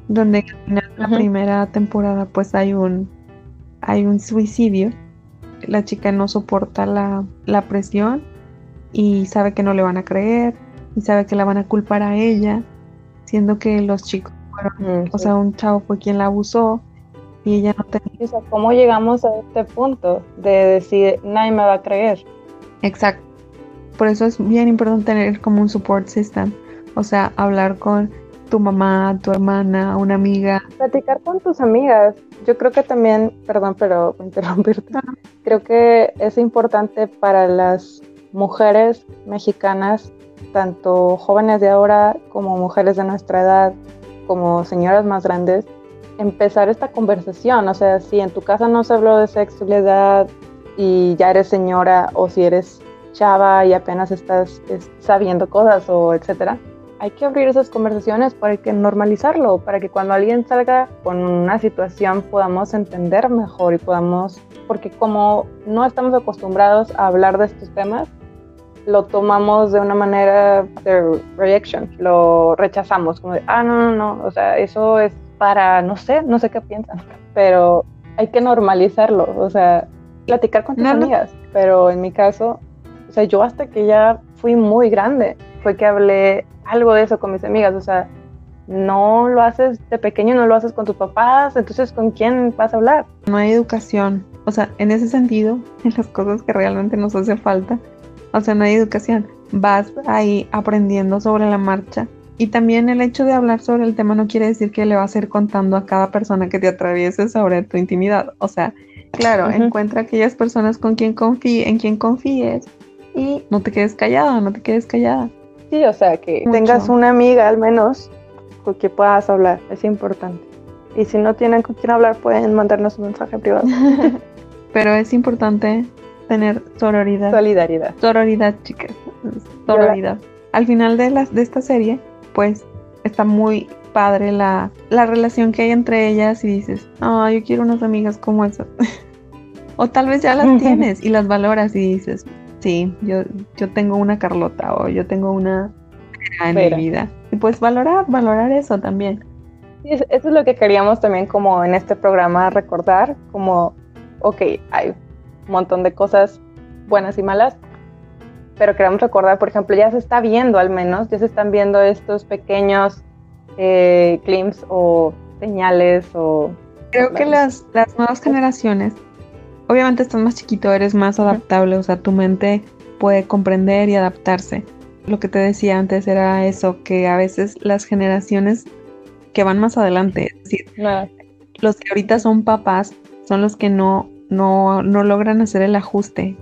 donde en la primera temporada pues hay un hay un suicidio. La chica no soporta la, la presión y sabe que no le van a creer y sabe que la van a culpar a ella, siendo que los chicos fueron, o sea, un chavo fue quien la abusó y ella no tenía. O sea, ¿cómo llegamos a este punto de decir nadie me va a creer? Exacto. Por eso es bien importante tener como un support system, o sea, hablar con tu mamá, tu hermana, una amiga. Platicar con tus amigas. Yo creo que también, perdón, pero interrumpirte. Creo que es importante para las mujeres mexicanas, tanto jóvenes de ahora como mujeres de nuestra edad, como señoras más grandes, empezar esta conversación. O sea, si en tu casa no se habló de sexualidad y ya eres señora o si eres chava y apenas estás sabiendo cosas o etcétera, hay que abrir esas conversaciones para que normalizarlo, para que cuando alguien salga con una situación podamos entender mejor y podamos, porque como no estamos acostumbrados a hablar de estos temas, lo tomamos de una manera de reaction, lo rechazamos, como de, ah, no, no, no, o sea, eso es para, no sé, no sé qué piensan, pero hay que normalizarlo, o sea, platicar con tus No, no. amigas. Pero en mi caso, o sea, yo hasta que ya fui muy grande, fue que hablé algo de eso con mis amigas. O sea, no lo haces de pequeño, no lo haces con tus papás, entonces ¿con quién vas a hablar? No hay educación. O sea, en ese sentido, en las cosas que realmente nos hace falta, o sea, no hay educación. Vas ahí aprendiendo sobre la marcha. Y también el hecho de hablar sobre el tema no quiere decir que le vas a ir contando a cada persona que te atraviese sobre tu intimidad. O sea, claro, Ujú. encuentra aquellas personas con quien confíe, en quien confíes y no te quedes callada, no te quedes callada. Sí, o sea, que Mucho. tengas una amiga al menos con que puedas hablar, es importante. Y si no tienen con quién hablar, pueden mandarnos un mensaje privado. Pero es importante tener sororidad. Solidaridad. Sororidad, chicas. Sororidad. Al final de, las, de esta serie, pues está muy padre la, la relación que hay entre ellas y dices, ah, yo quiero unas amigas como esas. o tal vez ya las tienes y las valoras y dices, sí, yo, yo tengo una Carlota o yo tengo una en Vera. mi vida. Y pues valorar, valorar eso también. Eso es lo que queríamos también como en este programa recordar, como, ok, hay un montón de cosas buenas y malas, pero queremos recordar, por ejemplo, ya se está viendo al menos, ya se están viendo estos pequeños eh, clips o señales o... Creo que las, las nuevas generaciones, obviamente estás más chiquito, eres más adaptable, o sea, tu mente puede comprender y adaptarse. Lo que te decía antes era eso, que a veces las generaciones que van más adelante, es decir, No, los que ahorita son papás, son los que no, no, no logran hacer el ajuste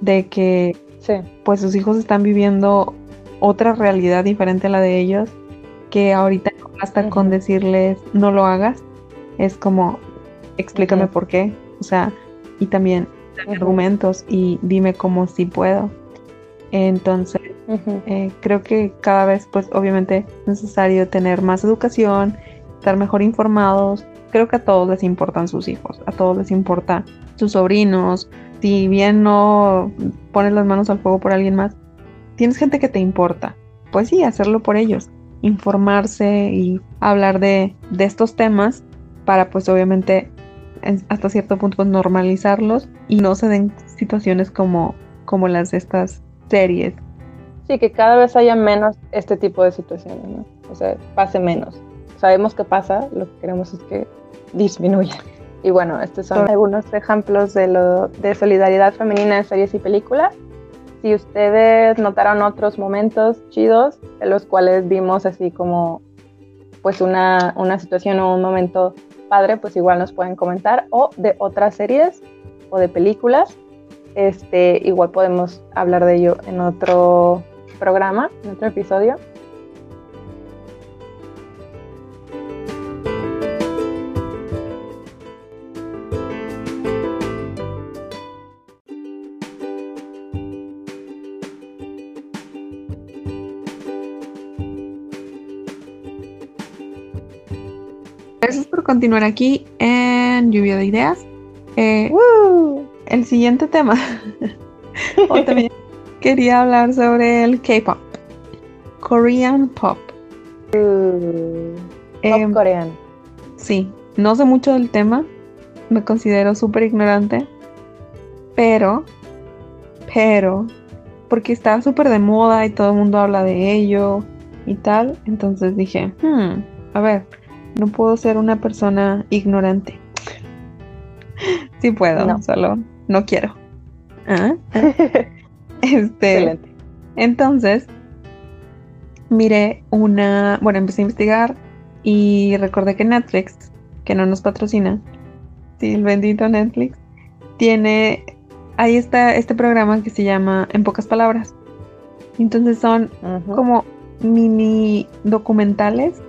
de que sí, pues sus hijos están viviendo otra realidad diferente a la de ellos, que ahorita no basta con decirles no lo hagas, es como explícame por qué, o sea, y también dame argumentos y dime cómo sí puedo. Entonces, eh, creo que cada vez, pues obviamente es necesario tener más educación, estar mejor informados. Creo que a todos les importan sus hijos, a todos les importa sus sobrinos. Si bien no pones las manos al fuego por alguien más, tienes gente que te importa. Pues sí, hacerlo por ellos, informarse y hablar de, de estos temas para pues obviamente en- hasta cierto punto pues, normalizarlos y no se den situaciones como, como las de estas series Sí, que cada vez haya menos este tipo de situaciones, ¿no? O sea, pase menos. Sabemos que pasa, lo que queremos es que disminuya. Y bueno, estos son algunos ejemplos de, lo, de solidaridad femenina en series y películas. Si ustedes notaron otros momentos chidos, en los cuales vimos así como pues una, una situación o un momento padre, pues igual nos pueden comentar. O de otras series o de películas, este, igual podemos hablar de ello en otro programa, en otro episodio. Continuar aquí en Lluvia de Ideas. Eh, ¡Woo! el siguiente tema. o también quería hablar sobre el K-pop. Korean pop. Uh, Em, pop coreano. sí, no sé mucho del tema. Me considero súper ignorante. Pero, pero, porque está súper de moda y todo el mundo habla de ello y tal. Entonces dije, hmm, a ver, no puedo ser una persona ignorante. Sí puedo, No. solo no quiero. Ah, Este, Excelente. entonces, miré una, bueno, empecé a investigar y recordé que Netflix, que no nos patrocina, sí, el bendito Netflix, tiene, ahí está este programa que se llama En pocas palabras. Entonces son como mini documentales,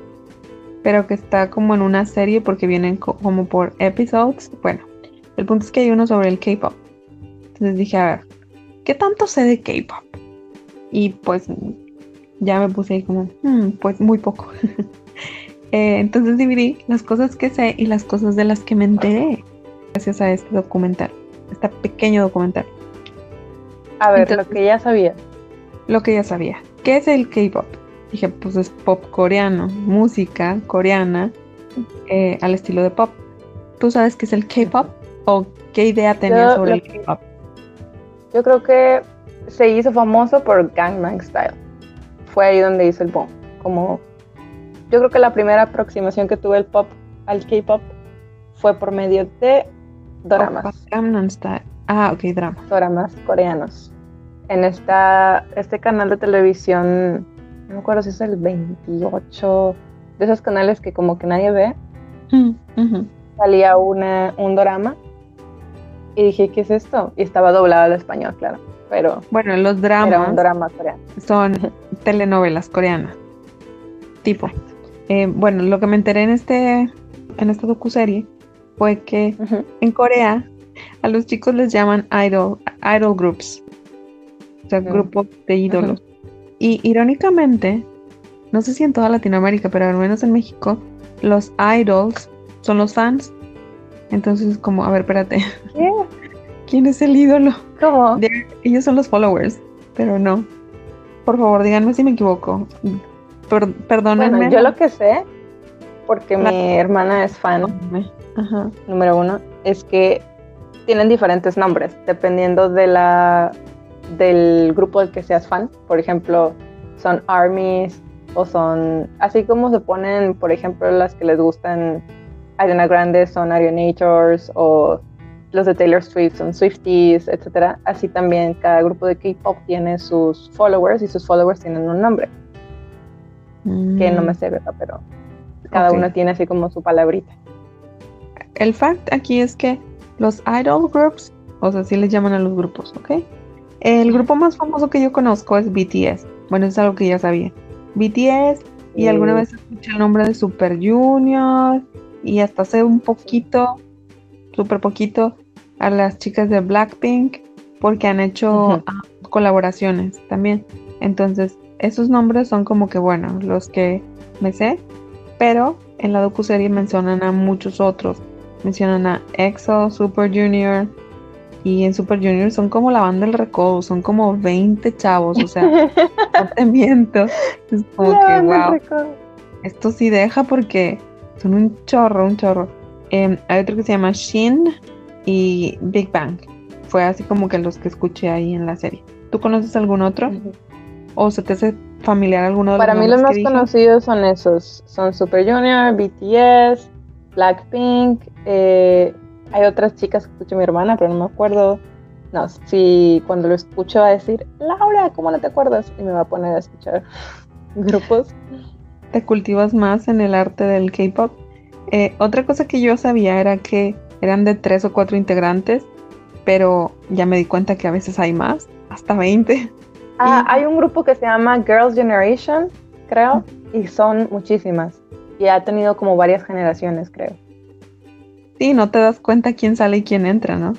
pero que está como en una serie porque vienen co- como por episodes. Bueno, el punto es que hay uno sobre el K-pop. Entonces dije, a ver, ¿qué tanto sé de K-pop? Y pues ya me puse ahí como, "Hmm, pues muy poco. Eh, entonces dividí las cosas que sé y las cosas de las que me enteré gracias a este documental, este pequeño documental. A ver, entonces- lo que ya sabía. lo que ya sabía. ¿Qué es el K-pop? Dije, pues es pop coreano, música coreana eh, al estilo de pop. ¿Tú sabes qué es el K-pop? ¿O qué idea tenías Yo sobre el K-pop? Yo creo que se hizo famoso por Gangnam Style. Fue ahí donde hizo el boom. Como yo creo que la primera aproximación que tuve el pop al K-pop fue por medio de doramas, Oppa Gangnam Style. Ah, ok, drama. doramas coreanos. En esta este canal de televisión, no me acuerdo si es el 28 de esos canales que como que nadie ve, Mm, salía una, un dorama y dije, ¿qué es esto? Y estaba doblado al español, claro, pero Bueno, los era un dramas coreano. son telenovelas coreanas. Tipo. Eh, bueno, lo que me enteré en este en esta docuserie fue que en Corea a los chicos les llaman idol, idol groups. O sea, Mm. grupos de ídolos. Y irónicamente, no sé si en toda Latinoamérica, pero al menos en México, los idols son los fans. Entonces, como, a ver, espérate, ¿Qué? ¿quién es el ídolo? ¿Cómo? Ellos son los followers, pero no. Por favor, díganme si me equivoco. Per- perdónenme. Bueno, yo lo que sé, porque La- mi hermana es fan Ajá. número uno, es que tienen diferentes nombres dependiendo de la del grupo del que seas fan. Por ejemplo, son armies o son así como se ponen, por ejemplo, las que les gustan Ariana Grande son Arianators o los de Taylor Swift son Swifties, etcétera. Así también cada grupo de K-pop tiene sus followers y sus followers tienen un nombre que no me sé, ¿verdad? Pero cada uno tiene así como su palabrita. El fact aquí es que los idol groups, o sea, así les llaman a los grupos, ¿ok? El grupo más famoso que yo conozco es BTS. Bueno, eso es algo que ya sabía. BTS, y alguna Mm. vez escuché el nombre de Super Junior, y hasta hace un poquito, súper poquito, a las chicas de Blackpink, porque han hecho ah, colaboraciones también. Entonces, esos nombres son como que, bueno, los que me sé, pero en la docuserie mencionan a muchos otros. Mencionan a EXO, Super Junior, y en Super Junior son como la banda del recodo, son como 20 chavos, o sea, no te miento. Es como que, wow, esto sí deja porque son un chorro, un chorro. Em, hay otro que se llama Shin y Big Bang. Fue así como que los que escuché ahí en la serie. ¿Tú conoces algún otro? ¿O se te hace familiar alguno de Para los mí los más dije? conocidos son esos, son Super Junior, BTS, Blackpink, eh, hay otras chicas que escucha mi hermana, pero no me acuerdo. No, si cuando lo escucho va a decir, Laura, ¿cómo no te acuerdas? Y me va a poner a escuchar grupos. te cultivas más en el arte del K-pop. Eh, otra cosa que yo sabía era que eran de tres o cuatro integrantes, pero ya me di cuenta que a veces hay más, hasta 20. Ah, Y- hay un grupo que se llama Girls Generation, creo, y son muchísimas. Y ha tenido como varias generaciones, creo. Sí, no te das cuenta quién sale y quién entra, ¿no?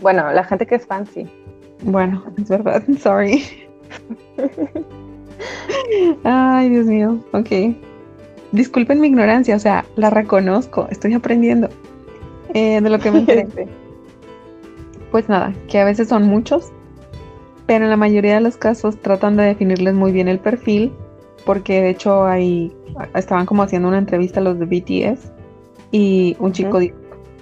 Bueno, la gente que es fan, sí. Bueno, es verdad, sorry. Ay, Dios mío, ok. Disculpen mi ignorancia, o sea, la reconozco, estoy aprendiendo. Eh, de lo que me enteré. Pues nada, que a veces son muchos, pero en la mayoría de los casos tratan de definirles muy bien el perfil, porque de hecho hay, estaban como haciendo una entrevista a los de BTS y un chico Ujú. dijo,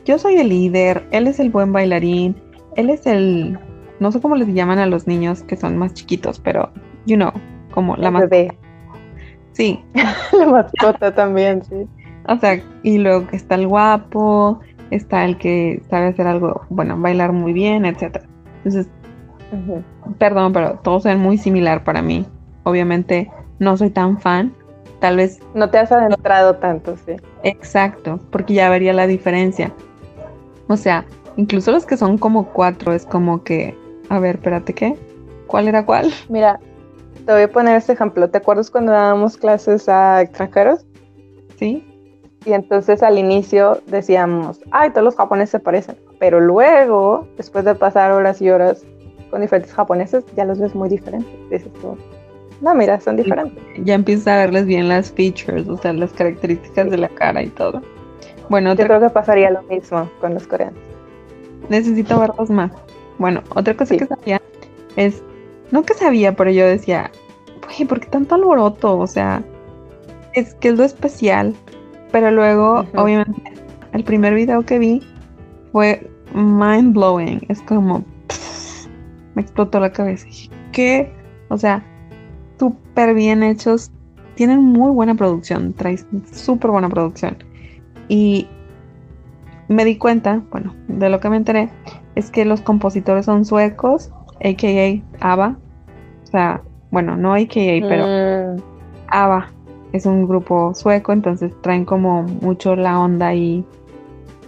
yo soy el líder, él es el buen bailarín, él es el, no sé cómo les llaman a los niños que son más chiquitos, pero, you know, como la El más... bebé. Sí, La mascota también, sí. o sea, y luego que está el guapo, está el que sabe hacer algo, bueno, bailar muy bien, etcétera. Entonces. Perdón, pero todos son muy similar para mí. Obviamente no soy tan fan. Tal vez No te has adentrado tanto, sí. exacto, porque ya vería la diferencia. O sea, incluso los que son como cuatro es como que, a ver, espérate, ¿qué? ¿Cuál era cuál? Mira, te voy a poner este ejemplo. ¿Te acuerdas cuando dábamos clases a extranjeros? ¿Sí? Y entonces al inicio decíamos, ay, todos los japoneses se parecen. Pero luego, después de pasar horas y horas con diferentes japoneses, ya los ves muy diferentes. Dices tú, no, mira, son diferentes. Ya empiezas a verles bien las features, o sea, las características de la cara y todo. Bueno, Yo otra creo que pasaría lo mismo con los coreanos. necesito verlos más. Bueno, otra cosa Sí. que sabía es, no que sabía, pero yo decía, oye, ¿por qué tanto alboroto? O sea, es que es lo especial. Pero luego, obviamente, el primer video que vi fue mind blowing. Es como me explotó la cabeza. ¿Qué? O sea, súper bien hechos. Tienen muy buena producción. Traes súper buena producción. Y me di cuenta, bueno, de lo que me enteré, es que los compositores son suecos, a.k.a. ABBA. O sea, bueno, no a.k.a., pero mm. ABBA es un grupo sueco, entonces traen como mucho la onda y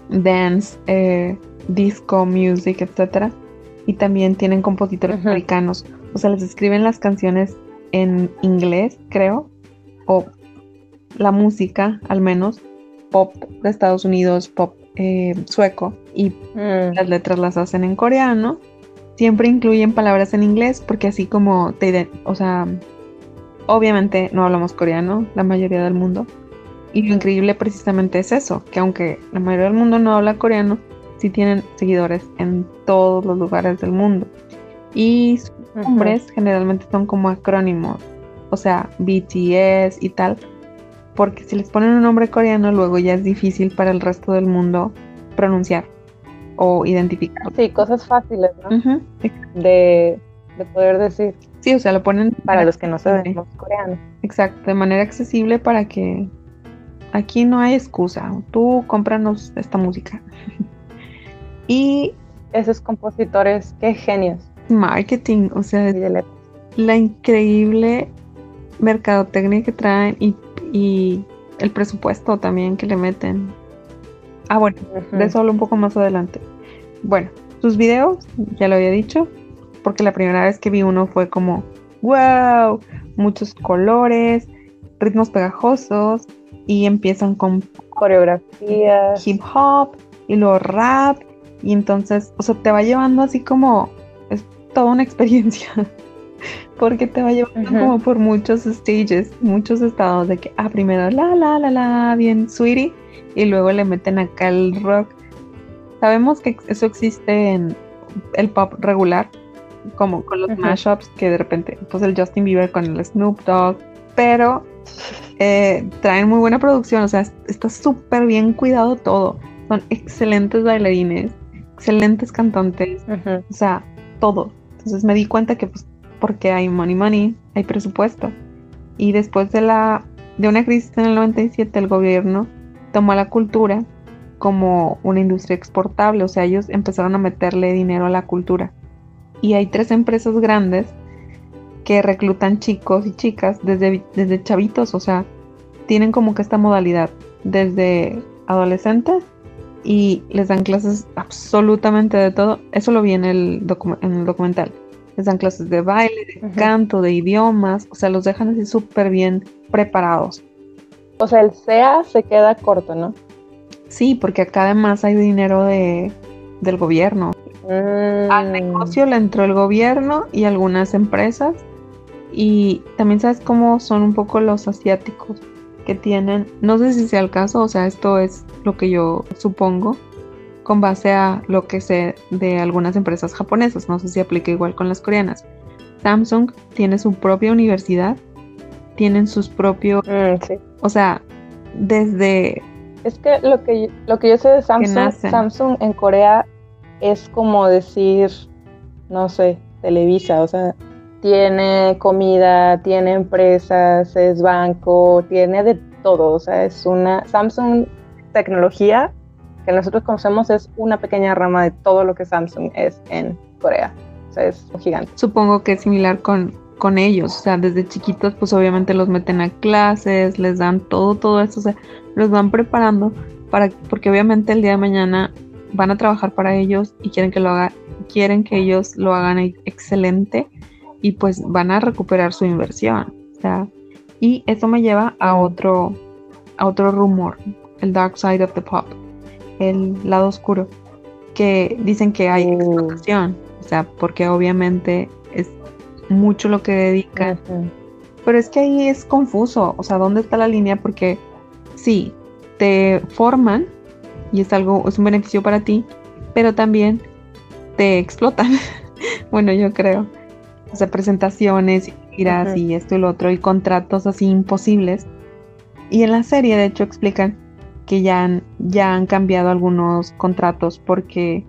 dance, eh, disco, music, etcétera. Y también tienen compositores americanos. O sea, les escriben las canciones en inglés, creo, o la música, al menos, pop de Estados Unidos, pop eh, sueco, y mm. las letras las hacen en coreano. Siempre incluyen palabras en inglés porque así como te, o sea, obviamente no hablamos coreano, la mayoría del mundo. Y lo increíble precisamente es eso, que aunque la mayoría del mundo no habla coreano, sí tienen seguidores en todos los lugares del mundo. Y nombres generalmente son como acrónimos, o sea, BTS y tal, porque si les ponen un nombre coreano luego ya es difícil para el resto del mundo pronunciar o identificar. Sí, cosas fáciles, ¿no? de, poder decir. Sí, o sea, lo ponen para los que no sabemos coreano. Exacto, de manera accesible para que aquí no hay excusa. Tú cómpranos esta música. y esos compositores, qué genios. Marketing, o sea, la increíble mercadotecnia que traen y, y, el presupuesto también que le meten. Ah, bueno, de eso hablo un poco más adelante. Bueno, sus videos, ya lo había dicho, porque la primera vez que vi uno fue como, wow, muchos colores, ritmos pegajosos y empiezan con coreografías, hip hop y luego rap y entonces, o sea, te va llevando así como, es toda una experiencia, porque te va llevando como por muchos stages, muchos estados de que, ah, primero la, la, la, la, bien sweetie, y luego le meten acá el rock. Sabemos que eso existe en el pop regular, como con los mashups que de repente, pues el Justin Bieber con el Snoop Dogg, pero eh, traen muy buena producción, o sea, está súper bien cuidado todo. Son excelentes bailarines, excelentes cantantes, o sea, todo. Entonces me di cuenta que pues porque hay money money, hay presupuesto. Y después de la de una crisis en el 97 el gobierno tomó la cultura como una industria exportable, o sea, ellos empezaron a meterle dinero a la cultura. Y hay tres empresas grandes que reclutan chicos y chicas desde, desde chavitos, o sea, tienen como que esta modalidad desde adolescentes y les dan clases absolutamente de todo. Eso lo vi en el, en el documental. Les dan clases de baile, de canto, de idiomas, o sea, los dejan así súper bien preparados. O sea, el SEA se queda corto, ¿no? Sí, porque acá además hay dinero de, del gobierno. Mm. Al negocio le entró el gobierno y algunas empresas. Y también sabes cómo son un poco los asiáticos que tienen, no sé si sea el caso, o sea, esto es lo que yo supongo con base a lo que sé de algunas empresas japonesas, no sé si aplica igual con las coreanas. Samsung tiene su propia universidad, tienen sus propios, mm, o sea, desde... Es que lo que, lo que yo sé de Samsung, Samsung en Corea es como decir, no sé, Televisa, o sea, tiene comida, tiene empresas, es banco, tiene de todo. O sea, es una Samsung tecnología que nosotros conocemos es una pequeña rama de todo lo que Samsung es en Corea. O sea, es gigante. Supongo que es similar con, con ellos. O sea, desde chiquitos, pues obviamente los meten a clases, les dan todo, todo eso. O sea, los van preparando para, porque obviamente el día de mañana van a trabajar para ellos y quieren que lo haga, quieren que ellos lo hagan excelente y pues van a recuperar su inversión. O sea, y eso me lleva a otro, a otro rumor, el dark side of the pop, el lado oscuro, que dicen que hay uh. explotación, o sea, porque obviamente es mucho lo que dedican. Pero es que ahí es confuso, o sea, ¿dónde está la línea? Porque sí, te forman y es algo, es un beneficio para ti, pero también te explotan. bueno, yo creo sea, presentaciones, giras y esto y lo otro, y contratos así imposibles. Y en la serie, de hecho, explican que ya han, ya han cambiado algunos contratos porque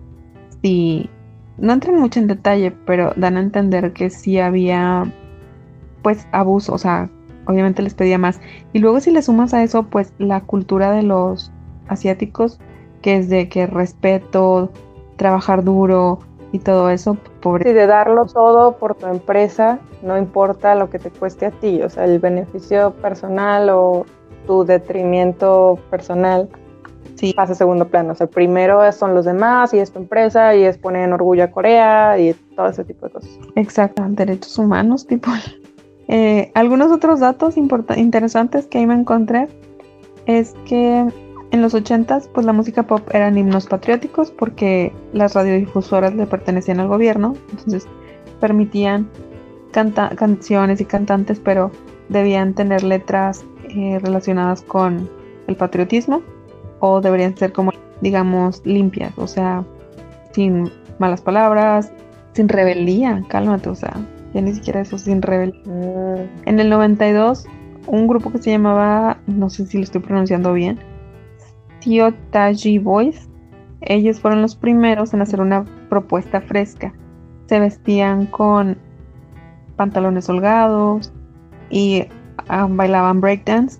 si no entran mucho en detalle, pero dan a entender que sí había pues abuso, o sea, obviamente les pedía más. Y luego si le sumas a eso, pues la cultura de los asiáticos, que es de que respeto, trabajar duro y todo eso, pobre. Y de darlo todo por tu empresa, no importa lo que te cueste a ti, o sea, el beneficio personal o tu detrimento personal sí. pasa a segundo plano. O sea, primero son los demás y es tu empresa y es poner en orgullo a Corea y todo ese tipo de cosas. Exacto, derechos humanos, tipo. Eh, algunos otros datos interesantes que ahí me encontré es que en los 80s, pues la música pop eran himnos patrióticos porque las radiodifusoras le pertenecían al gobierno, entonces permitían canciones y cantantes, pero debían tener letras eh, relacionadas con el patriotismo o deberían ser como, digamos, limpias, o sea, sin malas palabras, sin rebeldía, cálmate, o sea, ya ni siquiera eso, sin rebeldía. Mm. En el 92, un grupo que se llamaba, no sé si lo estoy pronunciando bien, Tio Taji Boys, ellos fueron los primeros en hacer una propuesta fresca. Se vestían con pantalones holgados y Ah, bailaban breakdance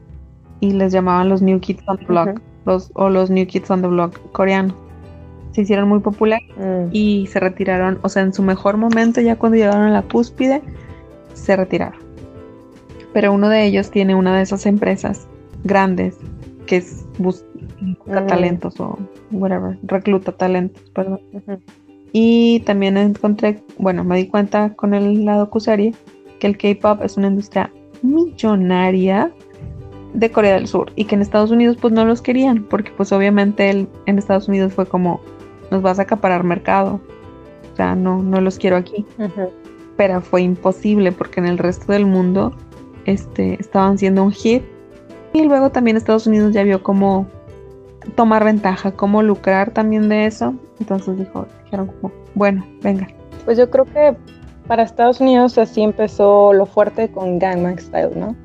y les llamaban los New Kids on the Block los, o los New Kids on the Block coreanos. Se hicieron muy populares mm. y se retiraron, o sea, en su mejor momento, ya cuando llegaron a la cúspide, se retiraron. Pero uno de ellos tiene una de esas empresas grandes que es busca mm. talentos o whatever, recluta talentos, perdón. Y también encontré, bueno, me di cuenta con el lado serie que el K-pop es una industria millonaria de Corea del Sur y que en Estados Unidos pues no los querían porque pues obviamente él, en Estados Unidos fue como nos vas a acaparar mercado o sea no no los quiero aquí. Pero fue imposible porque en el resto del mundo este estaban siendo un hit. Y luego también Estados Unidos ya vio cómo tomar ventaja cómo lucrar también de eso entonces dijo dijeron como bueno venga pues yo creo que para Estados Unidos así empezó lo fuerte con Gangnam Style, ¿no?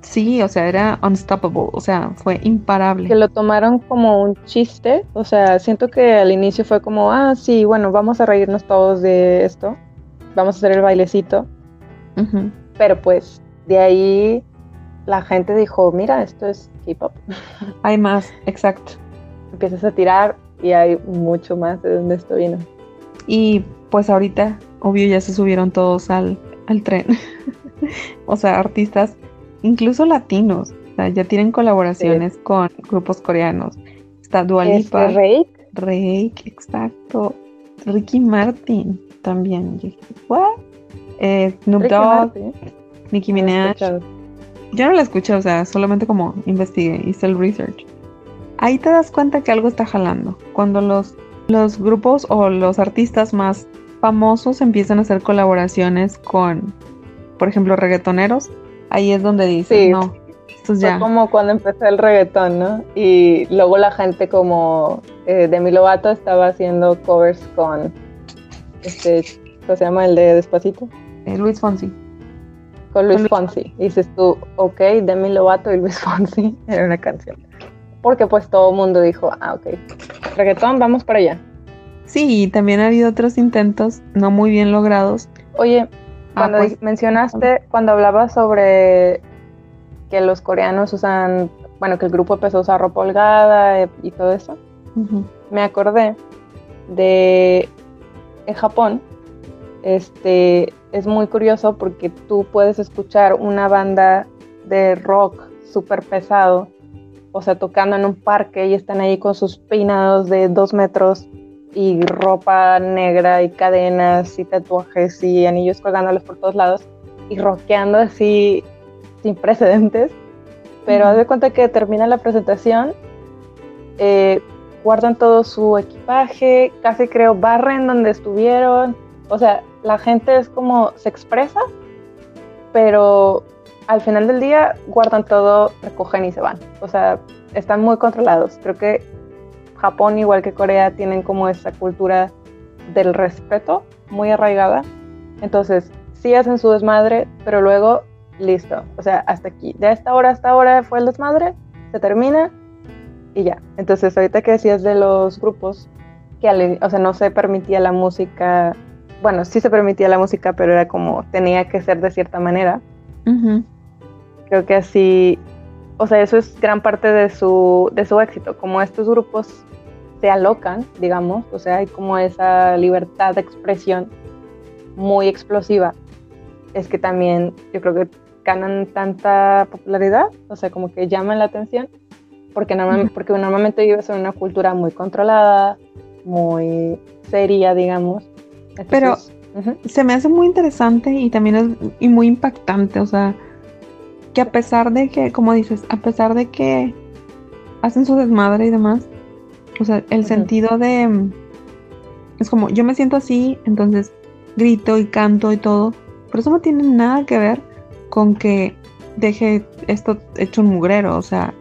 Sí, o sea, era unstoppable, o sea, fue imparable. Que lo tomaron como un chiste, o sea, siento que al inicio fue como, ah, sí, bueno, vamos a reírnos todos de esto, vamos a hacer el bailecito, pero pues de ahí la gente dijo, mira, esto es K-pop. Hay más, exacto. Empiezas a tirar y hay mucho más de donde esto vino. Y pues ahorita obvio ya se subieron todos al, tren. o sea, artistas, incluso latinos, o sea, ya tienen colaboraciones con grupos coreanos. Está Dualipa. Rake? Rake, exacto. Ricky Martin también. ¿What? Eh, Snoop Dogg, Nicki Minaj. Yo no la escuché, o sea, solamente como investigué, hice el research. Ahí te das cuenta que algo está jalando. Cuando los, los grupos o los artistas más famosos empiezan a hacer colaboraciones con, por ejemplo, reggaetoneros, ahí es donde dicen, no, esto es ya. como cuando empezó el reggaetón, ¿no? Y luego la gente como eh, Demi Lovato estaba haciendo covers con, este, ¿cómo se llama? El de Despacito. Eh, Luis Fonsi. Con Luis, Fonsi. Y dices tú, ok, Demi Lovato y Luis Fonsi era una canción. Porque pues todo el mundo dijo, ah, ok, reggaetón, vamos para allá. Sí, también ha habido otros intentos no muy bien logrados. Oye, ah, cuando pues, mencionaste, cuando hablabas sobre que los coreanos usan, bueno, que el grupo empezó a usar ropa holgada y todo eso, me acordé de en Japón, este, es muy curioso porque tú puedes escuchar una banda de rock súper pesado, o sea, tocando en un parque y están ahí con sus peinados de dos metros y ropa negra y cadenas y tatuajes y anillos colgándoles por todos lados y rockeando así sin precedentes. Pero haz de cuenta que termina la presentación, eh, guardan todo su equipaje, casi creo barren donde estuvieron. O sea, la gente es como se expresa, pero al final del día guardan todo, recogen y se van. O sea, están muy controlados. Creo que Japón, igual que Corea, tienen como esa cultura del respeto muy arraigada. Entonces, sí hacen su desmadre, pero luego, listo. O sea, hasta aquí. De esta hora hasta ahora fue el desmadre, se termina y ya. Entonces, ahorita que decías de los grupos, que o sea, no se permitía la música, bueno, sí se permitía la música, pero era como tenía que ser de cierta manera. Creo que así, o sea, eso es gran parte de su, de su éxito, como estos grupos se alocan, digamos, o sea, hay como esa libertad de expresión muy explosiva, es que también yo creo que ganan tanta popularidad, o sea, como que llaman la atención, porque, normalmente, porque normalmente vives en una cultura muy controlada, muy seria, digamos. Pero se me hace muy interesante y también es y muy impactante, o sea, que a pesar de que, como dices, a pesar de que hacen su desmadre y demás, o sea, el sentido de... Es como, yo me siento así, entonces grito y canto y todo, pero eso no tiene nada que ver con que deje esto hecho un mugrero, o sea,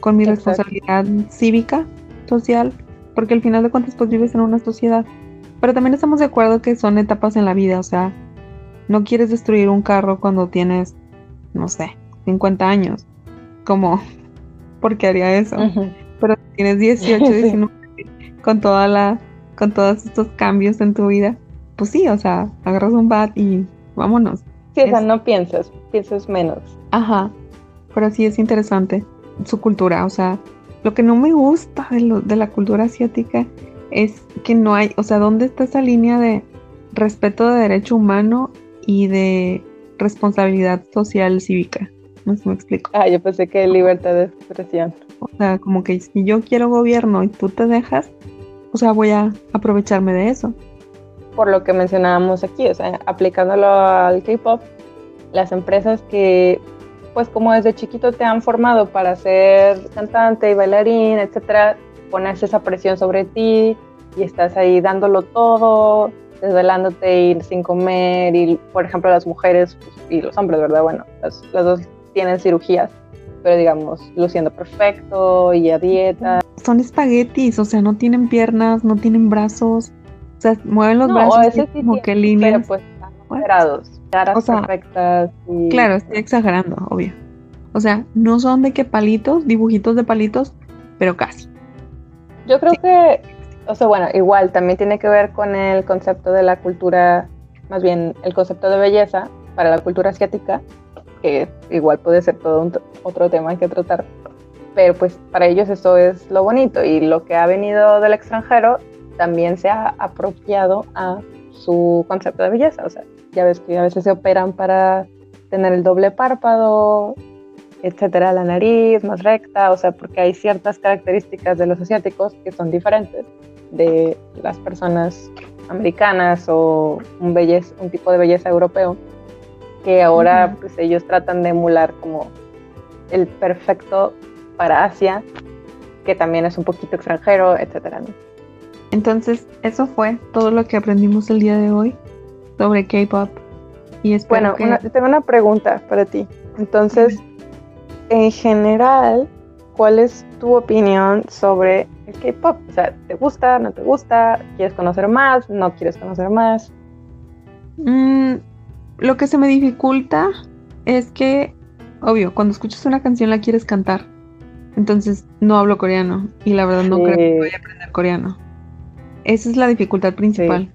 con mi responsabilidad cívica, social, porque al final de cuentas pues vives en una sociedad. Pero también estamos de acuerdo que son etapas en la vida, o sea, no quieres destruir un carro cuando tienes, no sé, 50 años, como, ¿por qué haría eso? Pero tienes 18, 19, con toda la, con todos estos cambios en tu vida, pues sí, o sea, agarras un bat y vámonos. Sí, o sea, no piensas, piensas menos. Ajá, pero sí es interesante su cultura, o sea, lo que no me gusta de, de la cultura asiática es que no hay, o sea, ¿dónde está esa línea de respeto de derecho humano y de responsabilidad social cívica? No sé si me explico. Ah, yo pensé que libertad de expresión. O sea, como que si yo quiero gobierno y tú te dejas, o sea, voy a aprovecharme de eso. Por lo que mencionábamos aquí, o sea, aplicándolo al K-pop, las empresas que pues como desde chiquito te han formado para ser cantante y bailarín, etcétera, pones esa presión sobre ti y estás ahí dándolo todo, desvelándote ir sin comer y por ejemplo las mujeres pues, y los hombres, ¿verdad? Bueno, las, dos tienen cirugías, pero digamos, luciendo perfecto y a dieta. Son espaguetis, o sea, no tienen piernas, no tienen brazos, o sea, mueven los brazos como que líneas. Pero pues están operados caras perfectas. Claro, estoy exagerando, obvio. O sea, no son de que palitos, dibujitos de palitos, pero casi. Yo creo que, o sea, bueno, igual también tiene que ver con el concepto de la cultura, más bien el concepto de belleza para la cultura asiática, que igual puede ser todo un otro tema que tratar. Pero pues para ellos eso es lo bonito y lo que ha venido del extranjero también se ha apropiado a su concepto de belleza. O sea, ya ves que a veces se operan para tener el doble párpado, etcétera, la nariz más recta, o sea, porque hay ciertas características de los asiáticos que son diferentes de las personas americanas o un, belleza, un tipo de belleza europeo, que ahora pues ellos tratan de emular como el perfecto para Asia, que también es un poquito extranjero, etcétera. Entonces, eso fue todo lo que aprendimos el día de hoy sobre K-pop. Y bueno, tengo una pregunta para ti. Entonces, en general, ¿cuál es tu opinión sobre el K-pop? O sea, ¿te gusta, no te gusta? ¿Quieres conocer más? ¿No quieres conocer más? Mm, lo que se me dificulta es que, obvio, cuando escuchas una canción la quieres cantar. Entonces no hablo coreano y la verdad no creo que voy a aprender coreano. Esa es la dificultad principal.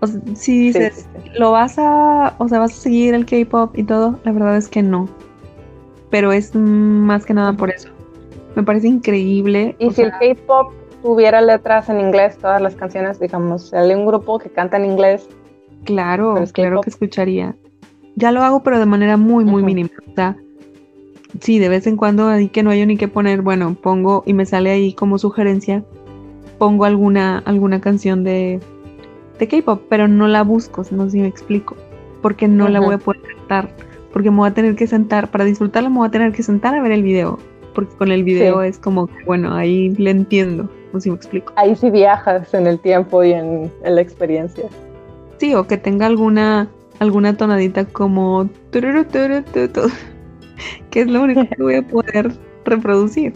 O si dices, lo vas a, o sea, vas a seguir el K-pop y todo, la verdad es que no. Pero es más que nada por eso. Me parece increíble. Y si el K-pop tuviera letras en inglés, todas las canciones, digamos, sale un grupo que canta en inglés. Claro, claro que escucharía. Ya lo hago, pero de manera muy, muy mínima. O sea, sí, de vez en cuando, ahí que no hay ni que poner, bueno, pongo y me sale ahí como sugerencia, pongo alguna, alguna canción de de K-pop, pero no la busco, no sé si me explico, porque no la voy a poder cantar, porque me voy a tener que sentar, para disfrutarla me voy a tener que sentar a ver el video, porque con el video es como, bueno, ahí le entiendo, no sé si me explico. Ahí sí viajas en el tiempo y en, la experiencia. Sí, o que tenga alguna alguna tonadita como que es lo único que voy a poder reproducir.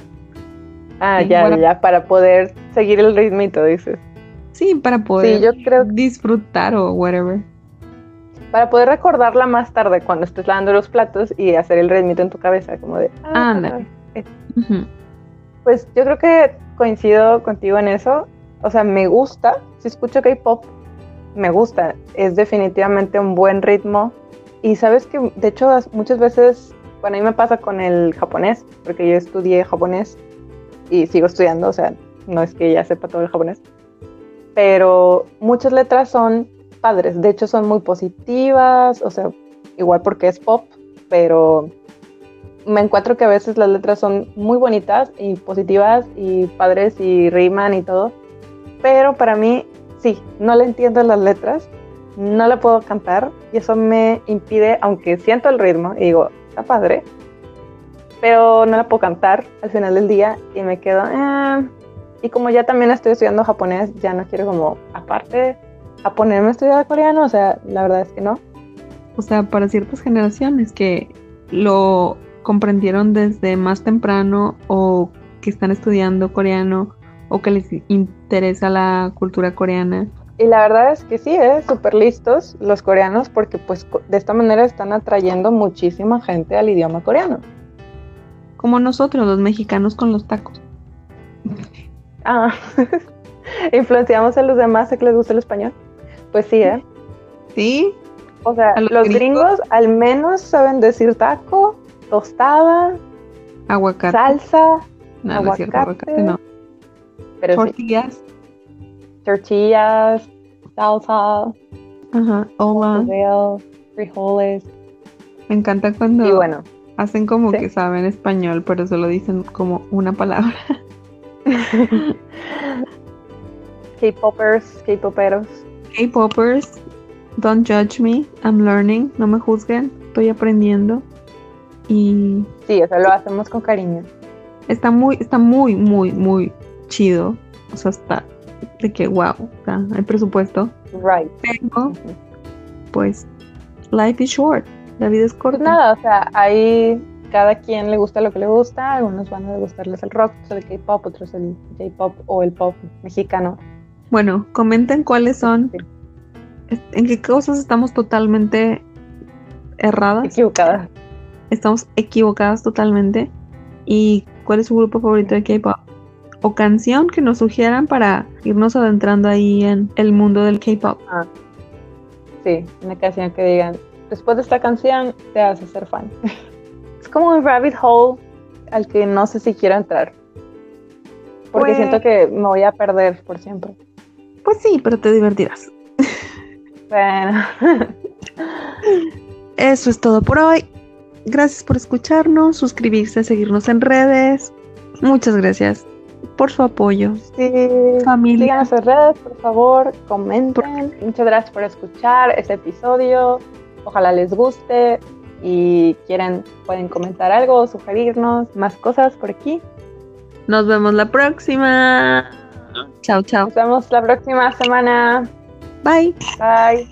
Ah, ya, ya, para poder seguir el ritmito, dices. Sí, para poder yo creo... disfrutar o whatever. Para poder recordarla más tarde cuando estés lavando los platos y hacer el ritmito en tu cabeza, como de... Ah, Anda. Pues yo creo que coincido contigo en eso. O sea, me gusta, si escucho K-pop, me gusta. Es definitivamente un buen ritmo. Y sabes que, de hecho, muchas veces, bueno, a mí me pasa con el japonés, porque yo estudié japonés y sigo estudiando, o sea, no es que ya sepa todo el japonés. Pero muchas letras son padres, de hecho son muy positivas, o sea, igual porque es pop, pero me encuentro que a veces las letras son muy bonitas y positivas y padres y riman y todo, pero para mí sí, no le entiendo las letras, no la puedo cantar y eso me impide, aunque siento el ritmo y digo, está padre, pero no la puedo cantar al final del día y me quedo, eh. y como ya también estoy estudiando japonés, ya no quiero como, aparte, a ponerme a estudiar coreano, o sea, la verdad es que no. O sea, para ciertas generaciones que lo comprendieron desde más temprano o que están estudiando coreano o que les interesa la cultura coreana. Y la verdad es que sí, ¿eh? súper listos los coreanos porque pues de esta manera están atrayendo muchísima gente al idioma coreano. Como nosotros, los mexicanos con los tacos. Ah, influenciamos a los demás a que les guste el español. Pues sí, ¿eh? Sí. O sea, los gringos? al menos saben decir taco, tostada, aguacate, salsa, no, aguacate, no. Pero tortillas, tortillas, salsa, ajá, hola, frijoles. Me encanta cuando y bueno, hacen como que saben español, pero solo dicen como una palabra. K-popers, K-poperos. K-popers, don't judge me, I'm learning, no me juzguen, estoy aprendiendo. Y sí, eso lo hacemos con cariño. Está muy, está muy, muy, muy chido. O sea, está de que wow, hay presupuesto. Right. Pero, pues, life is short. La vida es corta. Nada, o sea, ahí cada quien le gusta lo que le gusta. Algunos van a gustarles el rock, el K-pop, otros el J-pop o el pop mexicano. Bueno, comenten cuáles son, en qué cosas estamos totalmente erradas. Equivocadas estamos equivocadas totalmente. ¿Y cuál es su grupo favorito de K-pop? O canción que nos sugieran para irnos adentrando ahí en el mundo del K-pop. Ah, sí, una canción que digan, después de esta canción te hace ser fan. es como un rabbit hole al que no sé si quiero entrar. Porque pues siento que me voy a perder por siempre. Pues sí, pero te divertirás. bueno. Eso es todo por hoy. Gracias por escucharnos, suscribirse, seguirnos en redes. Muchas gracias por su apoyo. Sí, familia. Síganos en redes, por favor, comenten. Muchas gracias por escuchar este episodio. Ojalá les guste y quieren, pueden comentar algo, sugerirnos más cosas por aquí. Nos vemos la próxima. Chao, chao. Nos vemos la próxima semana. Bye. Bye.